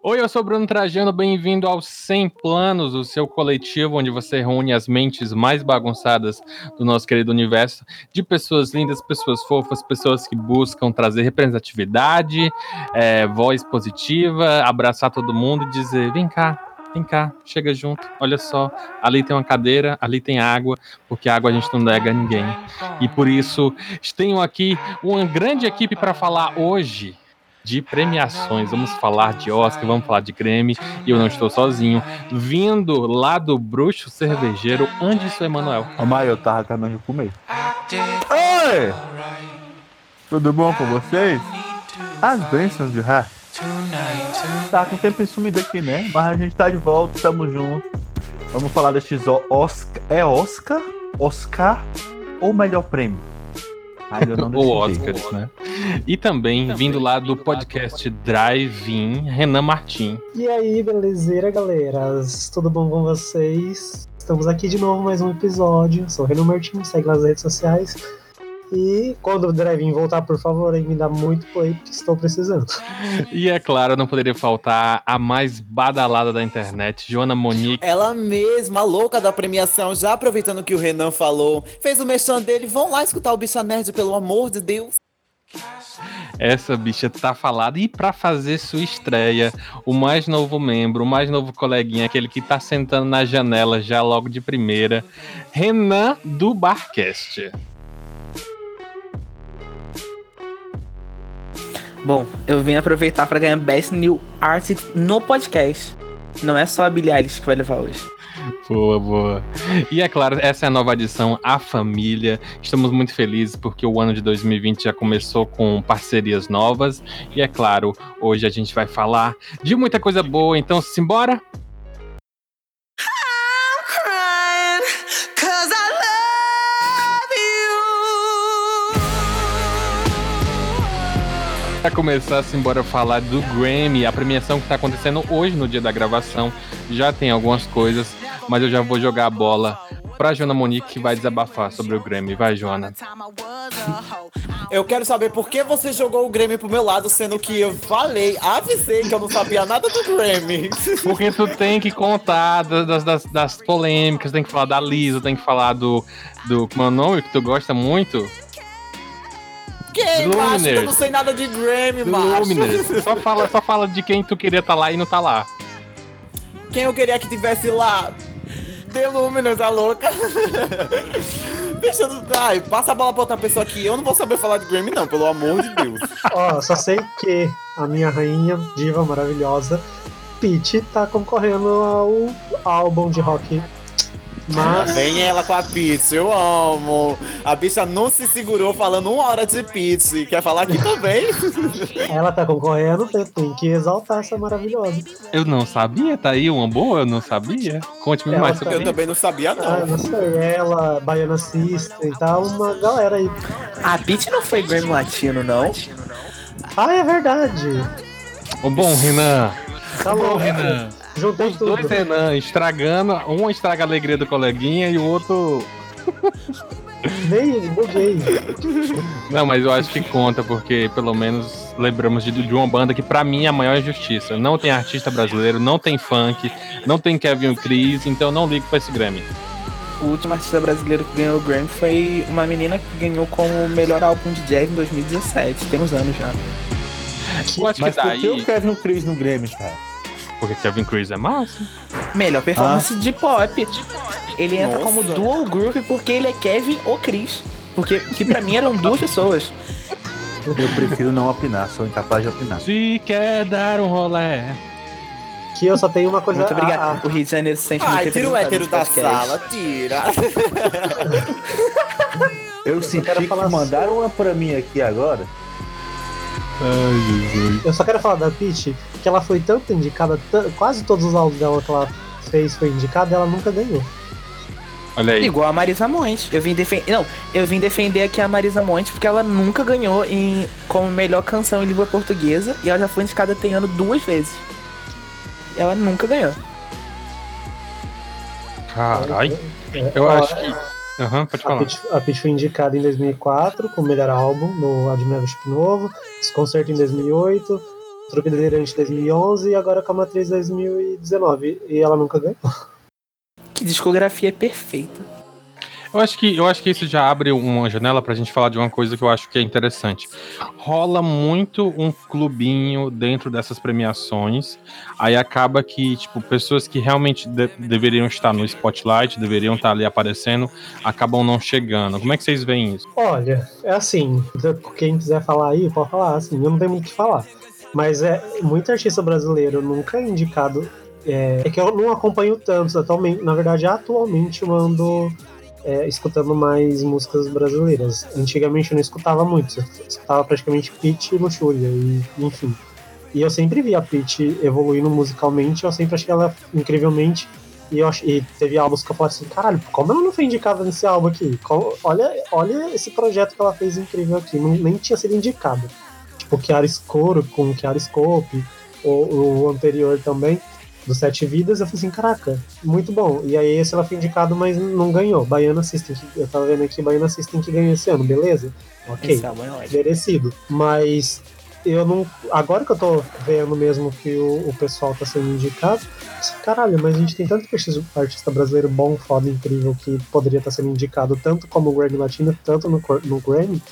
Oi, eu sou Bruno Trajano, bem-vindo ao 100 Planos, o seu coletivo onde você reúne as mentes mais bagunçadas do nosso querido universo de pessoas lindas, pessoas fofas, pessoas que buscam trazer representatividade, é, voz positiva, abraçar todo mundo e dizer: vem cá, vem cá, chega junto, olha só, ali tem uma cadeira, ali tem água, porque água a gente não nega a ninguém. E por isso, tenho aqui uma grande equipe para falar hoje de premiações. Vamos falar de Oscar, vamos falar de Grammy, e eu não estou sozinho. Vindo lá do bruxo cervejeiro, Anderson Emanuel. Ô, Maio, eu tava acabando de comer. Oi! Tudo bom com vocês? As bênçãos de Rá. Tá com tempo sumido aqui, né? Mas a gente tá de volta, tamo junto. Vamos falar destes Oscar. É Oscar? Oscar ou melhor prêmio? Não o Oscars, né? E também, vindo lá do podcast Drive-In, Renan Martin. E aí, belezeira, galera? Tudo bom com vocês? Estamos aqui de novo, mais um episódio. Sou o Renan Martin, segue nas redes sociais. E quando o Drive-In voltar, por favor, aí me dá muito play, porque estou precisando. E é claro, não poderia faltar a mais badalada da internet, Joana Monique. Ela mesma, louca da premiação, já aproveitando que o Renan falou, fez o mexão dele. Vão lá escutar o Bicha Nerd, pelo amor de Deus. Essa bicha tá falada. E para fazer sua estreia, o mais novo membro, o mais novo coleguinha, aquele que tá sentando na janela já logo de primeira, Renan do Barcast. Bom, eu vim aproveitar para ganhar Best New Artist no podcast. Não é só a Billie Eilish que vai levar hoje. Boa, boa. E é claro, essa é a nova edição, A Família. Estamos muito felizes porque o ano de 2020 já começou com parcerias novas. E é claro, hoje a gente vai falar de muita coisa boa, então simbora? Para começar, embora falar do Grammy, a premiação que está acontecendo hoje no dia da gravação, já tem algumas coisas, mas eu já vou jogar a bola para Joana Monique que vai desabafar sobre o Grammy. Vai, Joana. Eu quero saber por que você jogou o Grammy pro meu lado, sendo que eu falei, avisei que eu não sabia nada do Grammy. Porque tu tem que contar das, das, das polêmicas, tem que falar da Lisa, tem que falar do, do como é o nome que tu gosta muito? Quem, macho? Eu não sei nada de Grammy, macho. Só fala, só fala de quem tu queria estar tá lá e não tá lá. Quem eu queria que tivesse lá? The Luminous, a louca. Deixa Ai, passa a bola pra outra pessoa aqui. Eu não vou saber falar de Grammy, não, pelo amor de Deus. Ó, só sei que a minha rainha, diva maravilhosa, Peach, tá concorrendo ao álbum de rock mas... Vem ela com a pizza, eu amo. A bicha não se segurou falando uma hora de pizza. Quer falar aqui também? ela tá concorrendo, tem que exaltar essa maravilhosa. Eu não sabia, tá aí uma boa, eu não sabia. Conte-me mais sobre Eu também não sabia, não. Ah, não sei, ela, Baiana System e tal, uma galera aí. A Peach não foi Grammy Latino, não? Ah, é verdade. O bom, Renan. Tá bom, Renan. Juntei Os tudo. dois Renan estragando, um estraga a alegria do coleguinha e o outro. Nem buguei. Não, mas eu acho que conta, porque pelo menos lembramos de, de uma banda que para mim é a maior injustiça. Não tem artista brasileiro, não tem funk, não tem Kevin Cris, então não ligo pra esse Grammy. O último artista brasileiro que ganhou o Grammy foi uma menina que ganhou como melhor álbum de jazz em 2017. Tem uns anos já. Mas que daí... por que o Kevin Cris no Grammy, cara? Porque Kevin Cruz é massa. Melhor performance ah. de pop. Ele entra Nossa. como dual group porque ele é Kevin ou Chris. Porque que pra mim eram duas pessoas. Eu prefiro não opinar, sou incapaz de opinar. Se quer dar um rolé. Que eu só tenho uma coisa. Muito obrigado. Ah, o Rio de Janeiro se sente Ai, muito tira o hétero da sala, tira. eu senti que falar mandaram uma pra mim aqui agora. Ai, Jesus. Eu só quero falar da Peach, que ela foi tanto indicada, quase todos os álbuns dela que ela fez foi indicada, ela nunca ganhou. Olha aí. Igual a Marisa Monte. Eu vim defender. Não, eu vim defender aqui a Marisa Monte porque ela nunca ganhou em como melhor canção em língua portuguesa e ela já foi indicada tem ano duas vezes. Ela nunca ganhou. Caralho. Eu acho que Uhum, pode falar. A Peach, a Peach foi indicada em 2004 como melhor álbum no Admirável Chip Novo, Desconcerto em 2008, Trupe Delirante 2011 e agora com a Matriz 2019. E ela nunca ganhou. Que discografia perfeita. Eu acho que, eu acho que isso já abre uma janela pra gente falar de uma coisa que eu acho que é interessante. Rola muito um clubinho dentro dessas premiações, aí acaba que, tipo, pessoas que realmente de- deveriam estar no spotlight, deveriam estar ali aparecendo, acabam não chegando. Como é que vocês veem isso? Olha, é assim, quem quiser falar aí, pode falar, assim, eu não tenho muito o que falar. Mas é muito artista brasileiro nunca é indicado. É, é que eu não acompanho tanto atualmente. Na verdade, atualmente eu ando é, escutando mais músicas brasileiras. Antigamente eu não escutava muito, eu escutava praticamente Pitty e Luxúria, e enfim. E eu sempre vi a Pitty evoluindo musicalmente, eu sempre achei ela incrivelmente. E, eu e teve álbuns que eu falei assim, caralho, como ela não foi indicada nesse álbum aqui? Como- Olha, olha esse projeto que ela fez incrível aqui, não, nem tinha sido indicada. Tipo, Chiara Escuro com Chiara Scope, o, o anterior também, do Sete Vidas, eu falei assim, caraca, muito bom. E aí esse ela foi indicado, mas não ganhou. Baiana System, que- eu tava vendo aqui, Baiana System que ganhou esse ano, beleza? Ok Esse é merecido. Mas eu não. Agora que eu tô vendo mesmo que o, o pessoal tá sendo indicado, assim, caralho, mas a gente tem tanto artista, brasileiro bom, foda, incrível, que poderia estar sendo indicado tanto como o Grammy Latino, tanto no, no Grammy.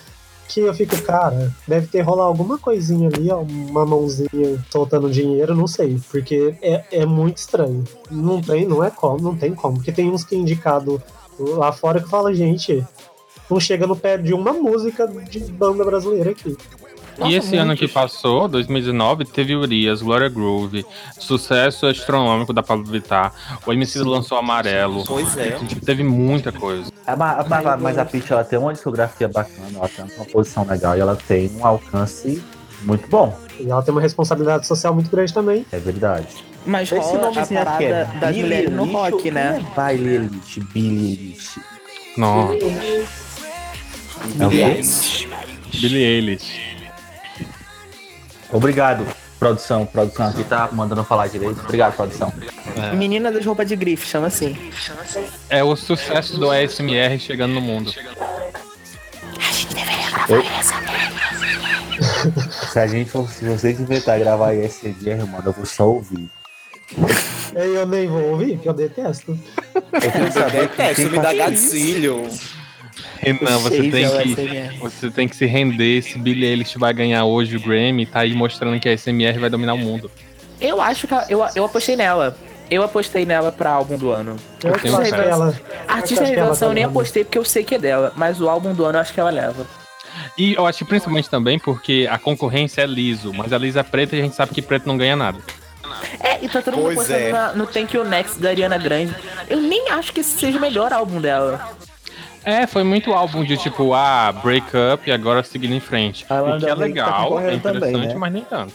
Que eu fico, cara, deve ter rolado alguma coisinha ali, ó, uma mãozinha soltando dinheiro, não sei, porque é, é muito estranho. Não tem, não é como, não tem como, porque tem uns que é indicado lá fora que fala, gente, não chega no pé de uma música de banda brasileira aqui. Nossa, e esse ano que muitos. passou, 2019, teve Urias, Gloria Groove, sucesso astronômico da Pablo Vittar, o MC lançou Amarelo. Pois é. Teve muita coisa. A ma- a- mas, mas a Pitty ela tem uma discografia bacana, ela tem uma posição legal e ela tem um alcance muito bom, E ela tem uma responsabilidade social muito grande também. é verdade. Mas Esse rola a nomezinho aqui é das Billie mulheres no rock, né? é Baile Elite, Billie Eilish. Nossa, É quê? Yes. Billie Eilish. Obrigado, produção. Produção aqui tá mandando falar direito. Obrigado, produção. Menina das roupas de grife, chama assim. É o sucesso do ASMR chegando no mundo. Se a gente for, se vocês inventar gravar ISMR, mano, eu vou só ouvir. Eu nem vou ouvir, porque eu detesto. Eu queria saber É, isso me dá gatilho. Renan, você tem é que. Você tem que se render. Esse Billie Eilish vai ganhar hoje o Grammy, tá aí mostrando que a ASMR vai dominar o mundo. Eu acho que ela- eu, eu apostei nela. Eu apostei nela pra álbum do ano. Eu acho que ela. Artista revelação eu nem tá levando. apostei porque eu sei que é dela, mas o álbum do ano eu acho que ela leva. E eu acho que principalmente também porque a concorrência é liso, mas a lisa é preta e a gente sabe que preto não ganha nada. É, e tá todo mundo Pois postando é. na- no Thank You Next da Ariana Grande. Eu nem acho que esse seja o melhor álbum dela. É, foi muito álbum de tipo, ah, break up e agora seguindo em frente. Ela o que é tá legal, é concorrendo interessante, também, né? mas nem tanto.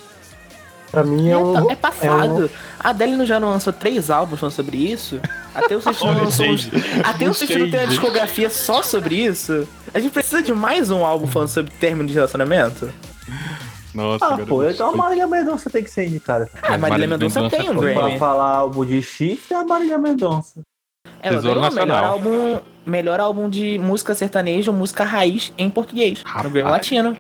Pra mim é um. É passado. A Adele não já não lançou três álbuns falando sobre isso. Até o o lançou. Até o não tem uma discografia só sobre isso. A gente precisa de mais um álbum falando sobre término de relacionamento. Nossa, Ah, pô, então a Marília Mendonça tem que ser indicada. Ah, Mas Marília Marília Mendonça Mendonça tem um Pra Grammy. falar álbum de chifre, é a Marília Mendonça. Ela Tesouro ganhou o melhor Nacional. álbum, melhor álbum de música sertaneja, música raiz em português. Rapaz. Latino.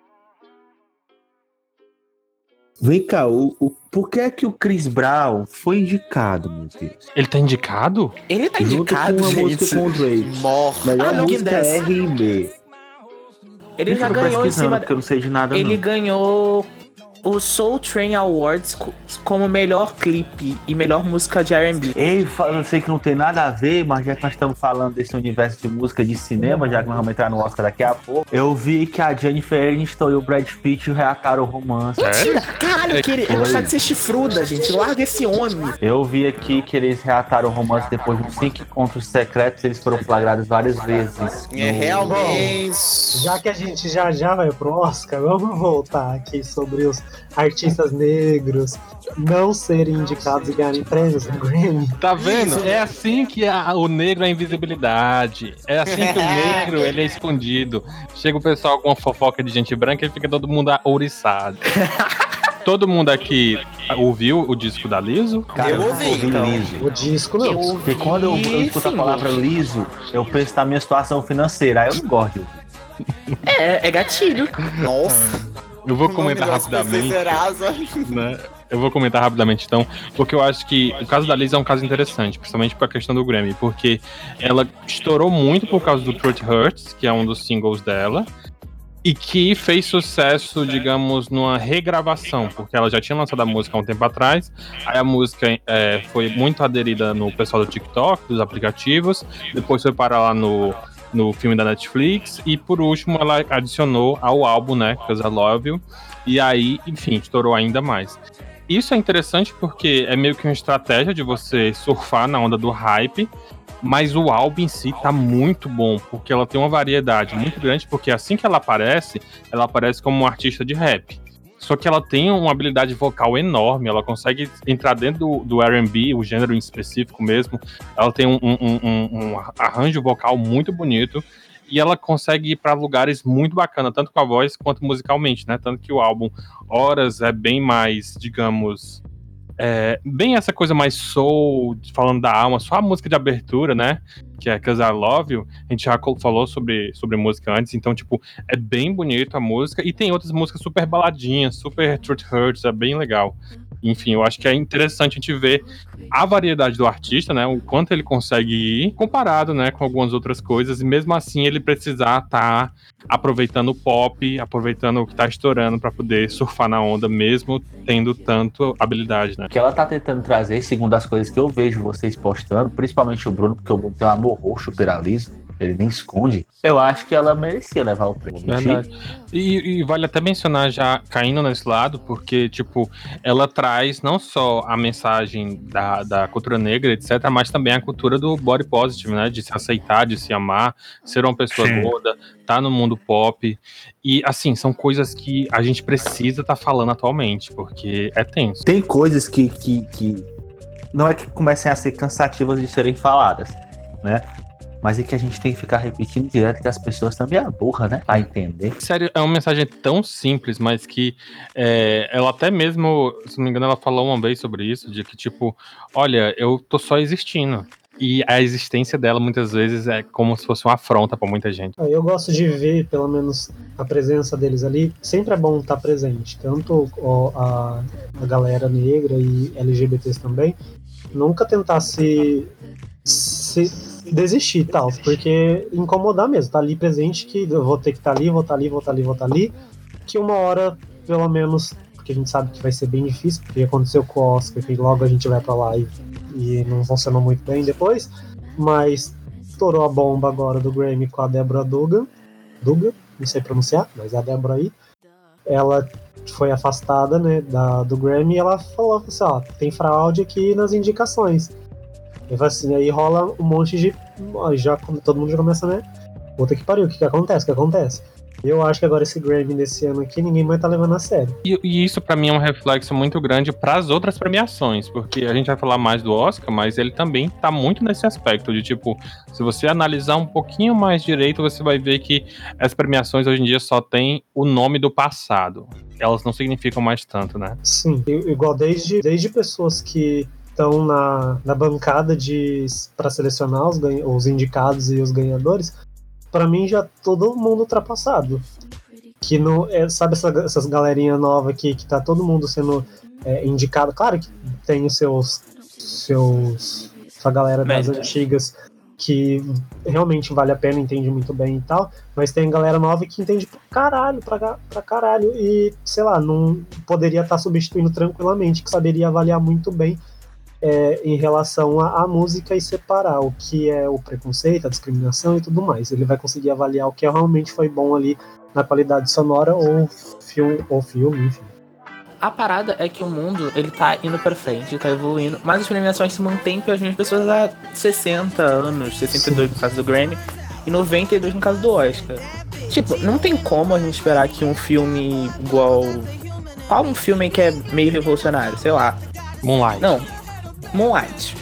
Vem cá, o, o, por que é que o Chris Brown foi indicado, meu Deus? Ele tá indicado? Ele tá Junto indicado, com gente. música com o Drake. Morre. Melhor Ah, música é R&B. Ele já Eu tô ganhou em cima. eu não sei de nada, Ele não. ganhou o Soul Train Awards co- como melhor clipe e melhor música de R&B. Ei, eu sei que não tem nada a ver, mas já que nós estamos falando desse universo de música de cinema, já que nós vamos entrar no Oscar daqui a pouco, eu vi que a Jennifer Aniston e o Brad Pitt reataram o romance. Mentira! Caralho, É que ele, que ele foi? gostar de ser chifruda, gente. Larga esse homem. Eu vi aqui que eles reataram o romance depois de cinco encontros secretos, eles foram flagrados várias vezes. É no- realmente. Já que a gente já já vai pro Oscar, vamos voltar aqui sobre os artistas negros não serem indicados e ganharem prêmios no Grammy. Tá vendo? É assim que a- o negro é invisibilidade. É assim que o negro ele é escondido. Chega o pessoal com uma fofoca de gente branca e fica todo mundo ouriçado. todo mundo aqui ouviu o disco da Liso? Cara, Eu ouvi, ouvi então. liso. O disco não. Porque quando eu, eu escuto a palavra liso, eu penso na minha situação financeira. Aí eu não gosto. É, é gatilho. Nossa. Eu vou comentar rapidamente. Serasa. né? Eu vou comentar rapidamente, então, porque eu acho que o caso da Liz é um caso interessante, principalmente para a questão do Grammy, porque ela estourou muito por causa do Truth Hurts, que é um dos singles dela, e que fez sucesso, digamos, numa regravação, porque ela já tinha lançado a música há um tempo atrás, aí a música é, foi muito aderida no pessoal do TikTok, dos aplicativos, depois foi para lá no, no filme da Netflix, e por último ela adicionou ao álbum, né, Cause I Love You, e aí, enfim, estourou ainda mais. Isso é interessante porque é meio que uma estratégia de você surfar na onda do hype, mas o álbum em si tá muito bom, porque ela tem uma variedade muito grande, porque assim que ela aparece, ela aparece como uma artista de rap. Só que ela tem uma habilidade vocal enorme, ela consegue entrar dentro do, do RB, o gênero em específico mesmo. Ela tem um, um- um- um arranjo vocal muito bonito e ela consegue ir para lugares muito bacanas, tanto com a voz quanto musicalmente, né? Tanto que o álbum Horas é bem mais, digamos, é, bem essa coisa mais soul, falando da alma, só a música de abertura, né? Que é Cause I Love You. A gente já falou sobre, sobre música antes, então, tipo, é bem bonito a música. E tem outras músicas super baladinhas, super Truth Hurts, é bem legal. Enfim, eu acho que é interessante a gente ver a variedade do artista, né? O quanto ele consegue ir, comparado, né, com algumas outras coisas, e mesmo assim ele precisar estar aproveitando o pop, aproveitando o que tá estourando para poder surfar na onda, mesmo tendo tanto habilidade, né? O que ela tá tentando trazer, segundo as coisas que eu vejo vocês postando, principalmente o Bruno, porque o Bruno tem um amor roxo pela ele nem esconde. Eu acho que ela merecia levar o prêmio. Verdade. E, e vale até mencionar já caindo nesse lado, porque, tipo, ela traz não só a mensagem da, da cultura negra, etc., mas também a cultura do body positive, né? De se aceitar, de se amar, ser uma pessoa Sim. gorda, tá no mundo pop. E, assim, são coisas que a gente precisa estar falando atualmente, porque é tenso. Tem coisas que, que, que não é que comecem a ser cansativas de serem faladas, né? Mas é que a gente tem que ficar repetindo direto que as pessoas também é burra, né? Pra entender. Sério, é uma mensagem tão simples, mas que é, ela até mesmo, se não me engano, ela falou uma vez sobre isso, de que, tipo, olha, eu tô só existindo. E a existência dela, muitas vezes, é como se fosse uma afronta pra muita gente. Eu gosto de ver, pelo menos, a presença deles ali. Sempre é bom estar presente, tanto a, a galera negra e LGBTs também. Nunca tentar se, se desistir e tal, porque incomodar mesmo, tá ali presente que eu vou ter que estar ali, vou estar ali, vou estar ali, vou estar ali, que uma hora, pelo menos, porque a gente sabe que vai ser bem difícil, porque aconteceu com o Oscar, que logo a gente vai pra lá e, e não funcionou muito bem depois, mas estourou a bomba agora do Grammy com a Deborah Dugan, Dugan, não sei pronunciar, mas é a Deborah aí, ela foi afastada, né, da, do Grammy e ela falou assim, ó, tem fraude aqui nas indicações. E assim, aí rola um monte de. Já todo mundo já começa, né? Puta que pariu, o que, que acontece? O que acontece? Eu acho que agora esse Grammy desse ano aqui ninguém mais tá levando a sério. E, e isso, pra mim, é um reflexo muito grande para as outras premiações, porque a gente vai falar mais do Oscar, mas ele também tá muito nesse aspecto de, tipo, se você analisar um pouquinho mais direito, você vai ver que as premiações hoje em dia só tem o nome do passado. Elas não significam mais tanto, né? Sim, igual desde, desde pessoas que estão na, na bancada de para selecionar os, os indicados e os ganhadores, pra mim já todo mundo ultrapassado. Que não é, sabe essa, essas galerinha nova aqui que tá todo mundo sendo é, indicado. Claro que tem os seus seus essa galera das Mérito. antigas que realmente vale a pena, entende muito bem e tal, mas tem galera nova que entende pra caralho, pra, pra caralho, e sei lá, não poderia estar substituindo tranquilamente, que saberia avaliar muito bem é, em relação à, à música e separar o que é o preconceito, a discriminação e tudo mais. Ele vai conseguir avaliar o que realmente foi bom ali na qualidade sonora ou filme, ou filme enfim. A parada é que o mundo, ele tá indo pra frente, tá evoluindo, mas as premiações se mantêm pelas mesmas pessoas há 60 anos, 62 no caso do Grammy, e 92 no caso do Oscar. Tipo, não tem como a gente esperar que um filme igual... Qual um filme que é meio revolucionário? Sei lá. Moonlight. Não, Moonlight.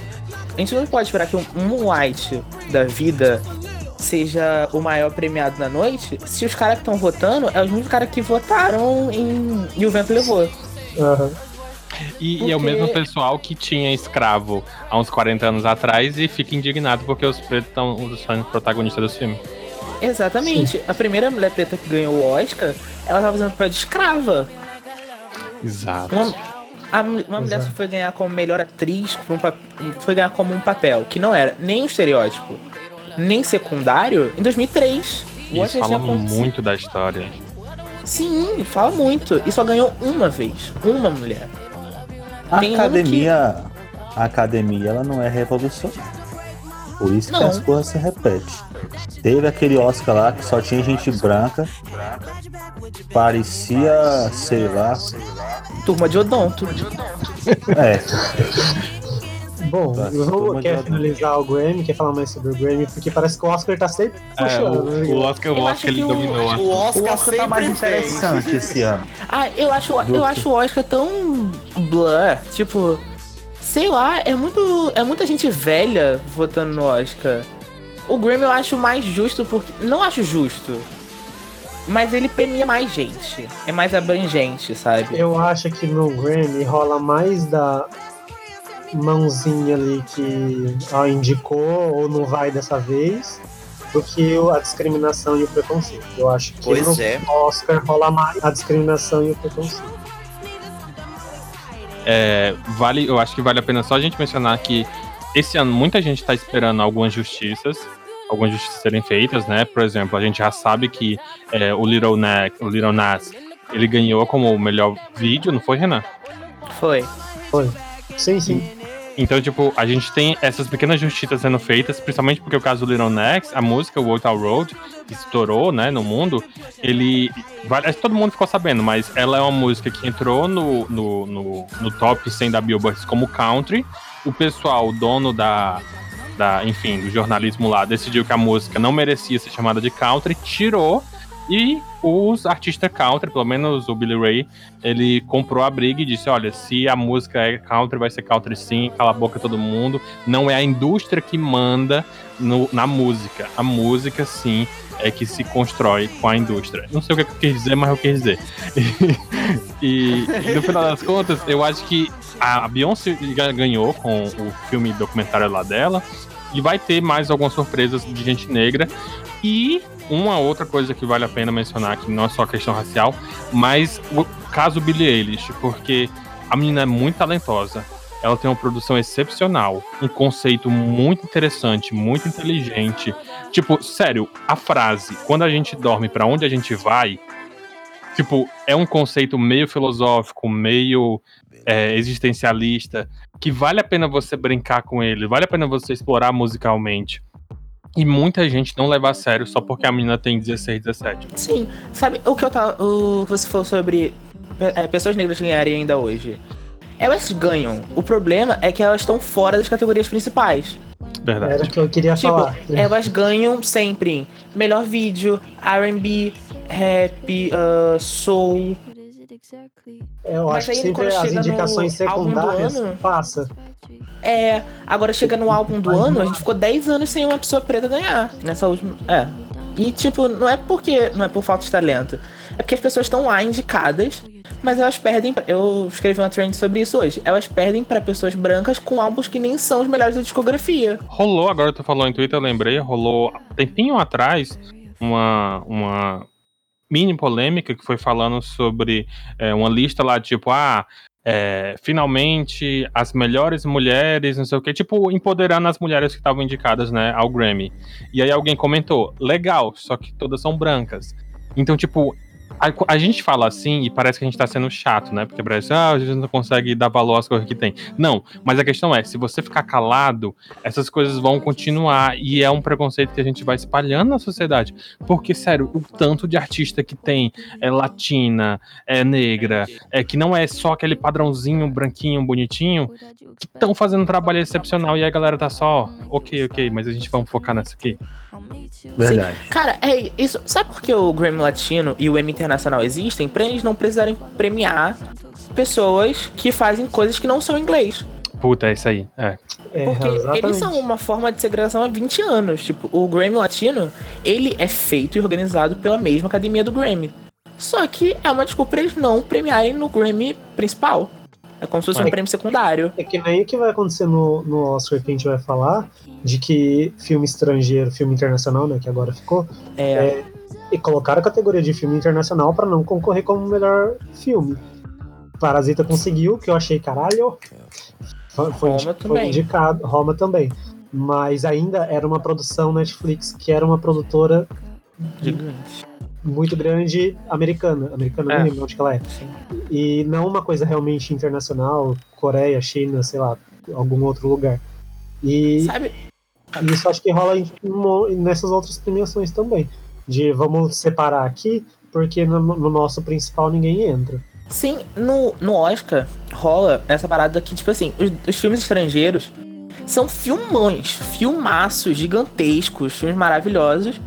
A gente não pode esperar que um Moonlight da vida seja o maior premiado na noite se os caras que estão votando é os mesmos caras que votaram em E o Vento Levou. Aham. E, e é o Porque- mesmo pessoal que tinha escravo há uns 40 anos atrás e fica indignado porque os pretos estão sendo protagonistas do filme. Exatamente. A primeira mulher preta que ganhou o Oscar, ela tava fazendo papel de escrava. Exato. Uma, a uma mulher Exato. que foi ganhar como melhor atriz, um foi ganhar como um papel que não era nem um estereótipo, nem secundário, em 2003. O Isso fala muito da história. Sim, fala muito. E só ganhou uma vez. Uma mulher. A Tem academia, a academia, ela não é revolucionária. Por isso que Não. as coisas se repetem. Teve aquele Oscar lá que só tinha gente branca. Parecia, sei lá. Turma de odonto. É, Bom, Tá, vamos, turma quer finalizar o Grammy, quer falar mais sobre o Grammy, porque parece que o Oscar tá sempre É, puxando. o, né? o Oscar, o Eu Oscar acho ele que o- dominou. O o Oscar, Oscar tá mais fez. interessante esse ano. Ah, eu acho, eu acho o Oscar tão blur. Tipo, sei lá, é muito. É muita gente velha votando no Oscar. O Grammy eu acho mais justo porque. Não acho justo. Mas ele premia mais gente. É mais abrangente, sabe? Eu acho que no Grammy rola mais da mãozinha ali que ó, indicou ou não vai dessa vez do que a discriminação e o preconceito. Eu acho que Pois no é. Oscar rola mais a discriminação e o preconceito. É, vale, eu acho que vale a pena só a gente mencionar que esse ano muita gente está esperando algumas justiças, algumas justiças serem feitas, né? Por exemplo, a gente já sabe que é, o Little Nas, o Little Nas, ele ganhou como o melhor vídeo, não foi, Renan? Foi. Sim, sim. Então, tipo, a gente tem essas pequenas justiças sendo feitas, principalmente porque o caso do Little Nex, a música World Out Road, que estourou, né, no mundo, ele. Todo mundo ficou sabendo, mas ela é uma música que entrou no, no, no, no top 100 da Billboard como country. O pessoal, o dono da, da. Enfim, do jornalismo lá, decidiu que a música não merecia ser chamada de country, tirou. E os artistas country, pelo menos o Billy Ray, ele comprou a briga e disse: Olha, se a música é country, vai ser country sim, cala a boca todo mundo. Não é a indústria que manda no- na música. A música, sim, é que se constrói com a indústria. Não sei o que eu quis dizer, mas eu quis dizer. e, e no final das contas, eu acho que a Beyoncé ga- ganhou com o filme documentário lá dela. E vai ter mais algumas surpresas de gente negra. E uma outra coisa que vale a pena mencionar, que não é só questão racial, mas o caso Billie Eilish, porque a menina é muito talentosa. Ela tem uma produção excepcional, um conceito muito interessante, muito inteligente. Tipo, sério, a frase "quando a gente dorme, pra onde a gente vai", tipo, é um conceito meio filosófico, meio é, existencialista, que vale a pena você brincar com ele, vale a pena você explorar musicalmente. E muita gente não leva a sério só porque a menina tem 16, 17. Sim, sabe o que eu tava. O que você falou sobre é, pessoas negras ganharem ainda hoje. Elas ganham. O problema é que elas estão fora das categorias principais. Era Verdade. o que eu queria Tipo, falar. elas ganham sempre em melhor vídeo, RB, rap, ah, soul. Eu Mas acho que aí, sempre quando as indicações secundárias ano- passa. É, agora chega no álbum do ano, a gente ficou 10 anos sem uma pessoa preta ganhar nessa última. É. E tipo, não é porque. Não é por falta de talento. É porque as pessoas estão lá indicadas, mas elas perdem. Eu escrevi uma trend sobre isso hoje. Elas perdem pra pessoas brancas com álbuns que nem são os melhores da discografia. Rolou, agora tu falou em Twitter, eu lembrei, rolou tempinho atrás uma, uma mini polêmica que foi falando sobre é, uma lista lá, tipo, ah, é, finalmente as melhores mulheres, não sei o que, tipo, empoderando as mulheres que estavam indicadas, né, ao Grammy. E aí alguém comentou, legal, só que todas são brancas. Então, tipo, a, a gente fala assim e parece que a gente tá sendo chato, né? Porque parece, ah, a gente não consegue dar valor às coisas que tem. Não, mas a questão é, se você ficar calado, essas coisas vão continuar e é um preconceito que a gente vai espalhando na sociedade. Porque, sério, o tanto de artista que tem é latina, é negra, é que não é só aquele padrãozinho branquinho, bonitinho, que estão fazendo um trabalho excepcional e a galera tá só, ok, ok, mas a gente vai focar nessa aqui. Verdade. Cara, é isso. Sabe por que o Grammy Latino e o Emmy Internacional existem? Pra eles não precisarem premiar pessoas que fazem coisas que não são em inglês. Puta, é isso aí. É. É, Porque exatamente. eles são uma forma de segregação há 20 anos. Tipo, o Grammy Latino, ele é feito e organizado pela mesma academia do Grammy. Só que é uma desculpa pra eles não premiarem no Grammy principal. É como se fosse um É. prêmio secundário. É que nem o que vai acontecer no, no Oscar que a gente vai falar, de que filme estrangeiro, filme internacional, né, que agora ficou, É. e colocaram a categoria de filme internacional pra não concorrer como melhor filme. Parasita conseguiu, que eu achei caralho. Foi, foi, Roma foi também. indicado, Roma também. Mas ainda era uma produção Netflix, que era uma produtora Gigante. Muito grande americana. Americana, É. não lembro onde que ela é. Sim. E não uma coisa realmente internacional, Coreia, China, sei lá, algum outro lugar. E Sabe? isso acho que rola em- nessas outras premiações também. De vamos separar aqui, porque no, no nosso principal ninguém entra. Sim, no, no Oscar rola essa parada que, tipo assim, os, os filmes estrangeiros são filmões, filmaços gigantescos, filmes maravilhosos.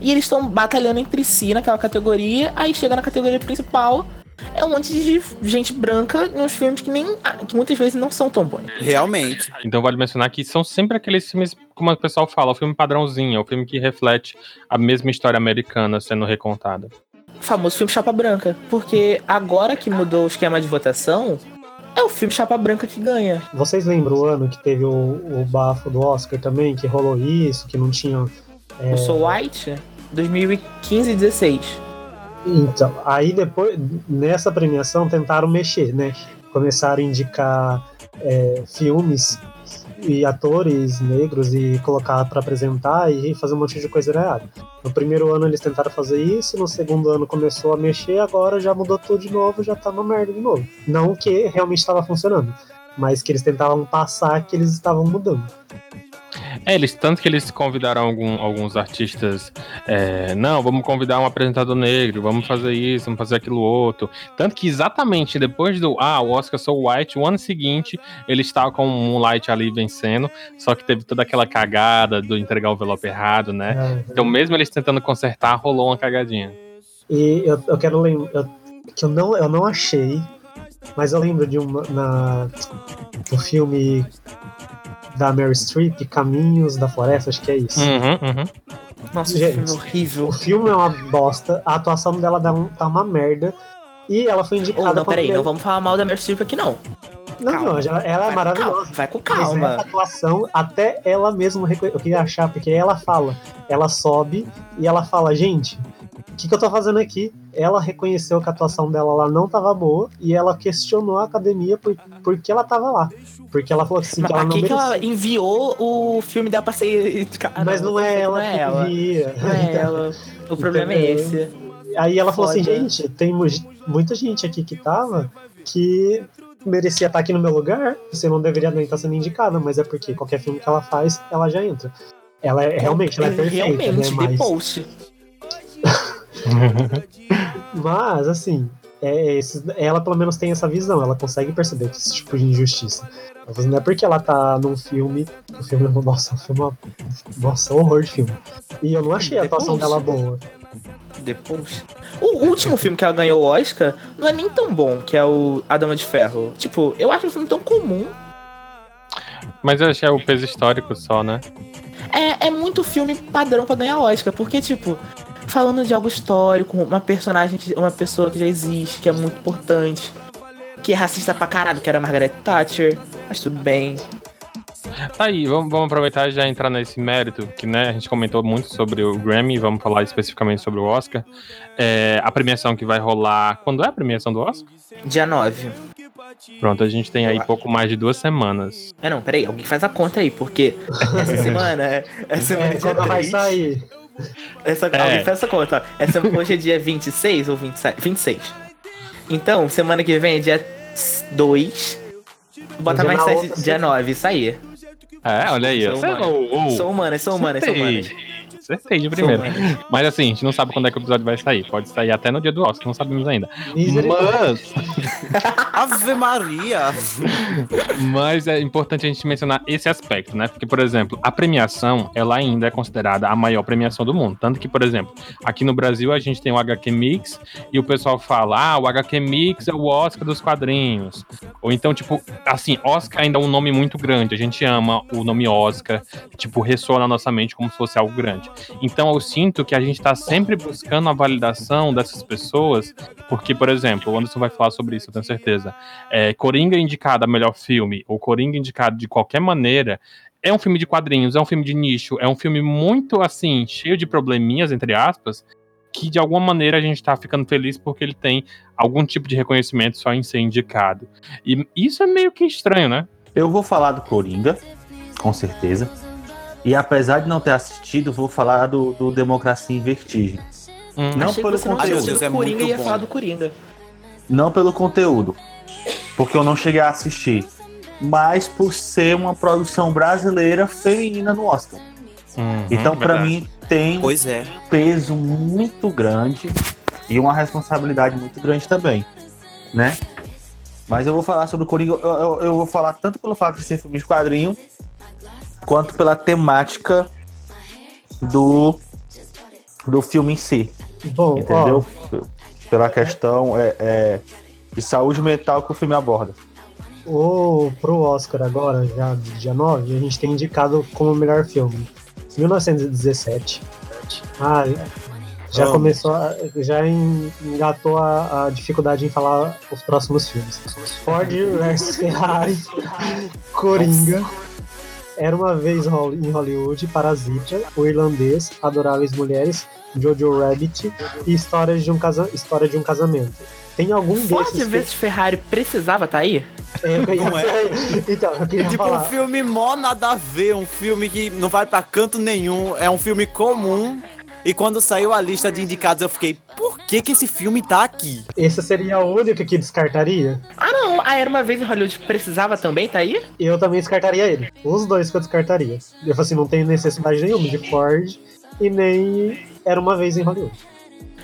E eles estão batalhando entre si naquela categoria, aí chega na categoria principal, é um monte de gente branca nos filmes que nem. que muitas vezes não são tão bons. Realmente. Então vale mencionar que são sempre aqueles filmes, como o pessoal fala, o filme padrãozinho, é o filme que reflete a mesma história americana sendo recontada. O famoso filme Chapa Branca. Porque agora que mudou o esquema de votação, é o filme Chapa Branca que ganha. Vocês lembram o ano que teve o, o bafo do Oscar também, que rolou isso, que não tinha. Eu sou White, 2015 e 16. Então, aí depois, nessa premiação, tentaram mexer, né? Começaram a indicar é, filmes e atores negros e colocar pra apresentar e fazer um monte de coisa errada. No primeiro ano eles tentaram fazer isso, no segundo ano começou a mexer, agora já mudou tudo de novo, já tá uma merda de novo. Não que realmente estava funcionando, mas que eles tentavam passar que eles estavam mudando. É, eles, tanto que eles convidaram algum- alguns artistas, é, não, vamos convidar um apresentador negro, vamos fazer isso, vamos fazer aquilo outro. Tanto que exatamente depois do, ah, o Oscar So White, o ano seguinte, ele estava com o Moonlight ali vencendo, só que teve toda aquela cagada do entregar o envelope errado, né? né? Então mesmo eles tentando consertar, rolou uma cagadinha. E eu, eu quero lembrar que eu não, eu não achei, mas eu lembro de uma na no filme da Mary Streep, Caminhos da Floresta, acho que é isso. Uhum, uhum. Nossa, Gente. que filme horrível. O filme é uma bosta, a atuação dela dá um- tá uma merda. E ela foi indicada não, pra peraí, não vamos falar mal da Meryl Streep aqui, não. Não, calma. não, ela, ela é maravilhosa. calma, Vai com Mas essa calma. atuação, até ela mesma eu queria achar, porque ela fala, ela sobe e ela fala, gente, que, que eu tô fazendo aqui? Ela reconheceu que a atuação dela lá não tava boa e ela questionou a academia por, por que ela tava lá. Porque ela falou assim, Mas que ela não que, ela enviou o filme dela pra ser. Cara, Mas não é ela não é que ela. envia. Não é ela. O problema é esse. Aí ela falou assim, Foda. gente, tem mu- muita gente aqui que tava que merecia estar aqui no meu lugar, você não deveria nem estar sendo indicada, mas é porque qualquer filme que ela faz, ela já entra. Ela é realmente, ela é perfeita, Realmente, né? Mas, Post. mas assim, é, esses- ela pelo menos tem essa visão, ela consegue perceber que esse tipo de injustiça. Fala assim, Não é porque ela tá num filme, o filme, nossa, o filme é uma, nossa, horror de filme. E eu não achei a atuação Depois. dela boa. Post. O último filme que ela ganhou o Oscar não é nem tão bom, que é o A Dama de Ferro. Tipo, eu acho um filme tão comum. Mas eu achei o peso histórico só, né? É, é muito filme padrão pra ganhar Oscar, porque, tipo, falando de algo histórico, uma personagem, uma pessoa que já existe, que é muito importante, que é racista pra caralho, que era a Margaret Thatcher, mas tudo bem. Tá aí, vamos, vamos aproveitar e já entrar nesse mérito, que né, a gente comentou muito sobre o Grammy, vamos falar especificamente sobre o Oscar. É, a premiação que vai rolar. Quando é a premiação do Oscar? Dia 9. Pronto, a gente tem aí Eu pouco mais de duas semanas. É não, peraí, alguém faz a conta aí, porque essa semana. Essa semana É, é dia quando vai 3. sair. Essa, É. Alguém faz essa conta, ó. Essa, hoje é dia 26 ou 27? 26. Então, semana que vem é dia 2. Bota mais na 7, outra dia semana. 9, isso aí. É, olha aí. Sou humano. oh, Sou humana, sou humana, sou humana. Acertei de primeira. Mas assim, a gente não sabe quando é que o episódio vai sair. Pode sair até no dia do Oscar, não sabemos ainda. Mas, Ave Maria! mas é importante a gente mencionar esse aspecto, né? Porque, por exemplo, a premiação, ela ainda é considerada a maior premiação do mundo. Tanto que, por exemplo, aqui no Brasil a gente tem o HQ Mix e o pessoal fala, ah, o HQ Mix é o Oscar dos quadrinhos. Ou então, tipo, assim, Oscar ainda é um nome muito grande. A gente ama o nome Oscar, tipo, ressoa na nossa mente como se fosse algo grande. Então eu sinto que a gente tá sempre buscando a validação dessas pessoas, porque, por exemplo, o Anderson vai falar sobre isso, eu tenho certeza. É, Coringa indicado a melhor filme, ou Coringa indicado de qualquer maneira, é um filme de quadrinhos, é um filme de nicho, é um filme muito assim, cheio de probleminhas, entre aspas, que de alguma maneira a gente tá ficando feliz porque ele tem algum tipo de reconhecimento só em ser indicado. E isso é meio que estranho, né? Eu vou falar do Coringa, com certeza. E apesar de não ter assistido, vou falar do, do Democracia em Vertigem. Hum. Não Achei pelo não conteúdo. Deus, é o Coringa muito ia bom. falar do Coringa. Não pelo conteúdo, porque eu não cheguei a assistir. Mas por ser uma produção brasileira feminina no Oscar. Uhum, Então, pra verdade. mim, tem um Pois é. peso muito grande e uma responsabilidade muito grande também, né? Mas eu vou falar sobre o Coringa, eu, eu- eu vou falar tanto pelo fato de ser filme de quadrinho, quanto pela temática do, do filme em si, Bom, entendeu? Pela questão é, é, de saúde mental que o filme aborda. ó, o, pro Oscar agora, já dia 9, a gente tem indicado como melhor filme 1917. Ah, já Amo. começou, a- já en- engatou a, a dificuldade em falar os próximos filmes. Ford vs Ferrari, Coringa, Era uma vez em Hollywood, Parasita, O Irlandês, Adoráveis Mulheres, Jojo Rabbit e História de um, casa... História de um Casamento. Tem algum Ford desses que... vs Ferrari precisava tá aí? É, eu queria- Não é? Então, eu queria Tipo, um falar. filme mó nada a ver, um filme que não vai pra canto nenhum, é um filme comum. E quando saiu a lista de indicados, eu fiquei, por que que esse filme tá aqui? Esse seria o único que descartaria? Ah não, a Era Uma Vez em Hollywood precisava também, tá aí? Eu também descartaria ele. Os dois que eu descartaria. Eu falei assim, não tem necessidade nenhuma de Ford e nem Era Uma Vez em Hollywood.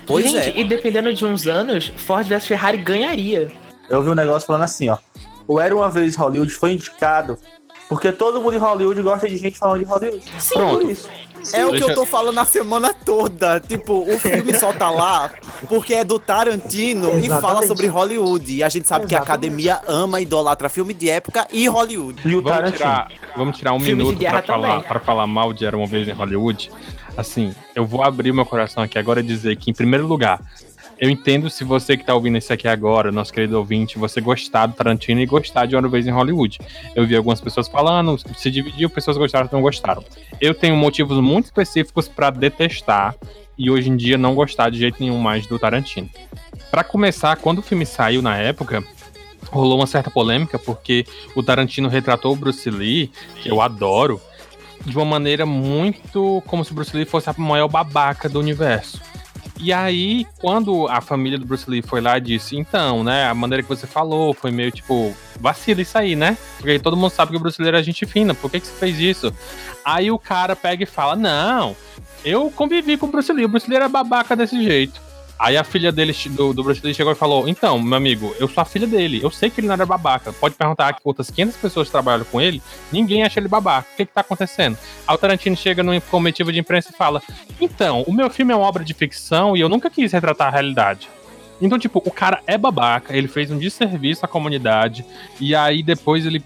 Pois Gente, é. e dependendo de uns anos, Ford vs Ferrari ganharia. Eu vi um negócio falando assim, ó. O Era Uma Vez Hollywood foi indicado porque todo mundo em Hollywood gosta de gente falando de Hollywood. Pronto. Por isso. É o que eu tô falando a semana toda. Tipo, o filme só tá lá porque é do Tarantino e fala Exatamente. sobre Hollywood. E a gente sabe que a Exatamente. academia ama e idolatra filme de época e Hollywood. E o Vamos Tarantino. tirar, vamos tirar um Filme minuto pra falar, pra falar mal de Era Uma Vez em Hollywood. Assim, eu vou abrir meu coração aqui agora e dizer que, em primeiro lugar, eu entendo se você que tá ouvindo isso aqui agora, nosso querido ouvinte, você gostar do Tarantino e gostar de Uma Vez em Hollywood. Eu vi algumas pessoas falando, se dividiu, pessoas gostaram, não gostaram. Eu tenho motivos muito específicos pra detestar e hoje em dia não gostar de jeito nenhum mais do Tarantino. Pra começar, quando o filme saiu na época, rolou uma certa polêmica porque o Tarantino retratou o Bruce Lee, que eu adoro, de uma maneira muito como se o Bruce Lee fosse a maior babaca do universo. E aí, quando a família do Bruce Lee foi lá e disse, então, né, a maneira que você falou foi meio tipo, vacila isso aí, né? Porque todo mundo sabe que o Bruce Lee era gente fina, por que, que você fez isso? Aí o cara pega e fala, não, eu convivi com o Bruce Lee, o Bruce Lee era babaca desse jeito. Aí a filha dele, do, do Bruce chegou e falou: Então, meu amigo, eu sou a filha dele. Eu sei que ele não era babaca. Pode perguntar que outras 500 pessoas trabalham com ele, ninguém acha ele babaca. O que que tá acontecendo? Aí Tarantino chega num cometivo de imprensa e fala: Então, o meu filme é uma obra de ficção e eu nunca quis retratar a realidade. Então, tipo, o cara é babaca, ele fez um desserviço à comunidade, e aí depois ele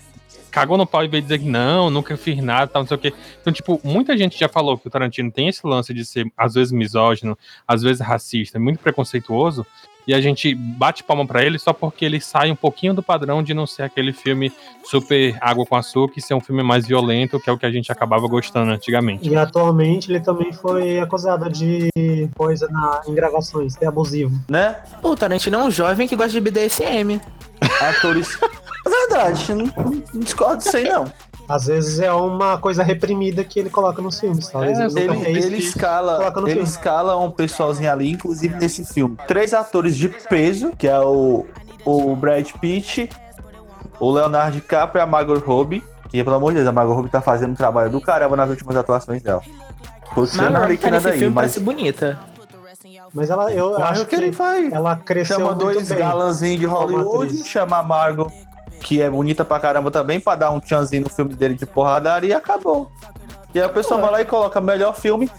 cagou no pau e veio dizer que não, nunca fiz nada, tal, não sei o quê. Então, tipo, muita gente já falou que o Tarantino tem esse lance de ser, às vezes, misógino, às vezes racista, muito preconceituoso, e a gente bate palma pra ele só porque ele sai um pouquinho do padrão de não ser aquele filme super água com açúcar e ser um filme mais violento, que é o que a gente acabava gostando antigamente. E atualmente ele também foi acusado de coisa na, em gravações, é abusivo. Né? O Tarantino é um jovem que gosta de BDSM. Atores. É verdade, não, não discordo disso aí, não. Às vezes é uma coisa reprimida que ele coloca nos filmes. Talvez É, ele Ele, ele escala, ele filme. escala um pessoalzinho ali, inclusive nesse filme. Três atores de peso, que é o, o Brad Pitt, o Leonardo DiCaprio e a Margot Robbie. E pelo amor de Deus, a Margot Robbie tá fazendo um trabalho do caramba nas últimas atuações dela. Você Mas não não, vi tá que nesse nada aí, filme mas parece bonita. Mas ela, eu eu acho acho que ele vai. ela cresceu Chama muito dois galãzinhos de Hollywood, chama a Margot, que é bonita pra caramba também, pra dar um tchanzinho no filme dele de porradaria e acabou. E aí o pessoal vai lá e coloca melhor filme.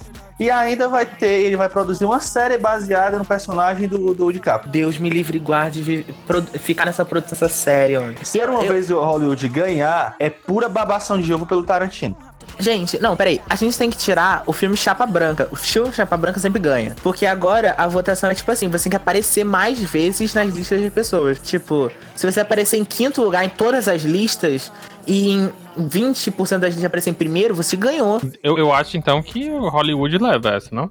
E ainda vai ter, ele vai produzir uma série baseada no personagem do, do DiCaprio. Deus me livre e guarde pro- ficar nessa produção séria, mano. Se era uma Eu- vez o Hollywood ganhar, é pura babação de ovo pelo Tarantino. Gente, não, peraí. A gente tem que tirar o filme Chapa Branca. O filme Chapa Branca sempre ganha. Porque agora a votação é tipo assim: você tem que aparecer mais vezes nas listas de pessoas. Tipo, se você aparecer em quinto lugar em todas as listas e em 20% das listas aparecer em primeiro, você ganhou. Eu, eu acho então que o Hollywood leva essa, não?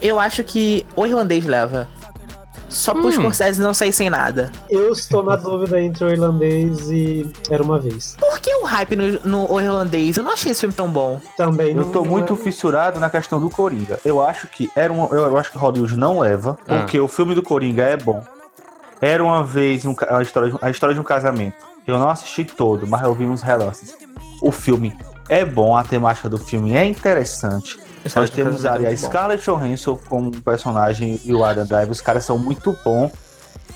Eu acho que o irlandês leva. Só pro Hum. Scorsese não sair sem nada. Eu estou na dúvida entre o irlandês e Era Uma Vez. Por que o hype no, no O irlandês? Eu não achei esse filme tão bom. Também Eu não- tô muito fissurado na questão do Coringa. Eu acho que era uma, eu, acho que Hollywood não leva, Ah. porque o filme do Coringa é bom. Era uma vez um a, história a história de um casamento. Eu não assisti todo, mas eu vi uns relances. O filme é bom, a temática do filme é interessante. Nós temos ali a Scarlett Johansson como personagem e o Adam Driver. Os caras são muito bons.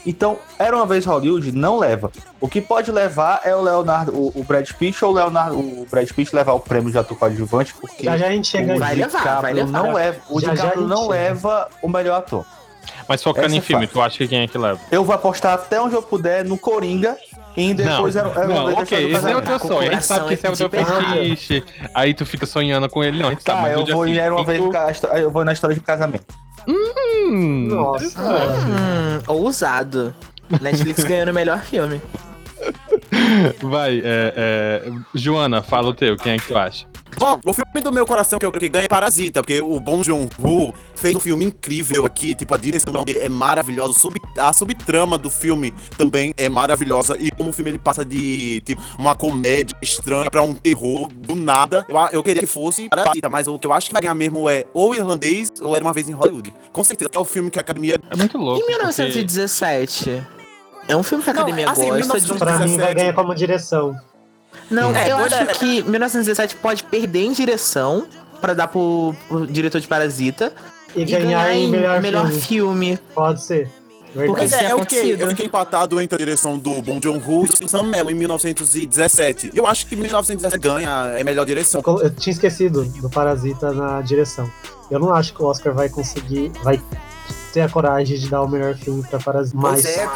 Então, era uma vez Hollywood, não leva. O que pode levar é o Leonardo, o, o Brad Pitt ou o Leonardo, o Brad Pitt levar o prêmio de ator coadjuvante, porque Já já a gente chega o Vai levar, vai levar. não leva, o Já, já não chega. leva o melhor ator. Mas focando Essa em é filme, fácil. tu acha que quem é que leva? Eu vou apostar até onde eu puder no Coringa e depois não, era, era não, ok, esse é o teu sonho. A gente sabe que esse é o teu é fetiche. Aí tu fica sonhando com ele, não. A gente Tá, eu vou, era uma vez eu vou na história de casamento. Hum, Nossa. Hum, ousado. Netflix ganhando o melhor filme. Vai, é, é, Joana, fala o teu, quem é que tu acha? Bom, o filme do meu coração que eu que ganha é Parasita, porque o Bong Joon-ho fez um filme incrível aqui, tipo, a direção dele é maravilhosa, sub- a subtrama do filme também é maravilhosa, e como o filme ele passa de, tipo, uma comédia estranha pra um terror do nada, eu, eu queria que fosse Parasita, mas o que eu acho que vai ganhar mesmo é ou Irlandês ou Era Uma Vez em Hollywood. Com certeza, que é o filme que a academia... É muito louco. Em porque- 1917. É um filme que a Não, academia assim, gosta de. 1917 Pra mim vai ganhar como direção. Não, É, eu acho que 1917 pode perder em direção pra dar pro, pro diretor de Parasita E, e ganhar, em melhor, filme. filme. Pode ser. Verdade. Porque é, eu fiquei, acontecido. eu fiquei empatado entre a direção do Bong Joon-ho e do Sam Melo em 1917. Eu acho que 1917 ganha, é melhor direção. Eu eu tinha esquecido do Parasita na direção. Eu não acho que o Oscar vai conseguir, vai ter a coragem de dar o melhor filme pra Parasita. Mas é,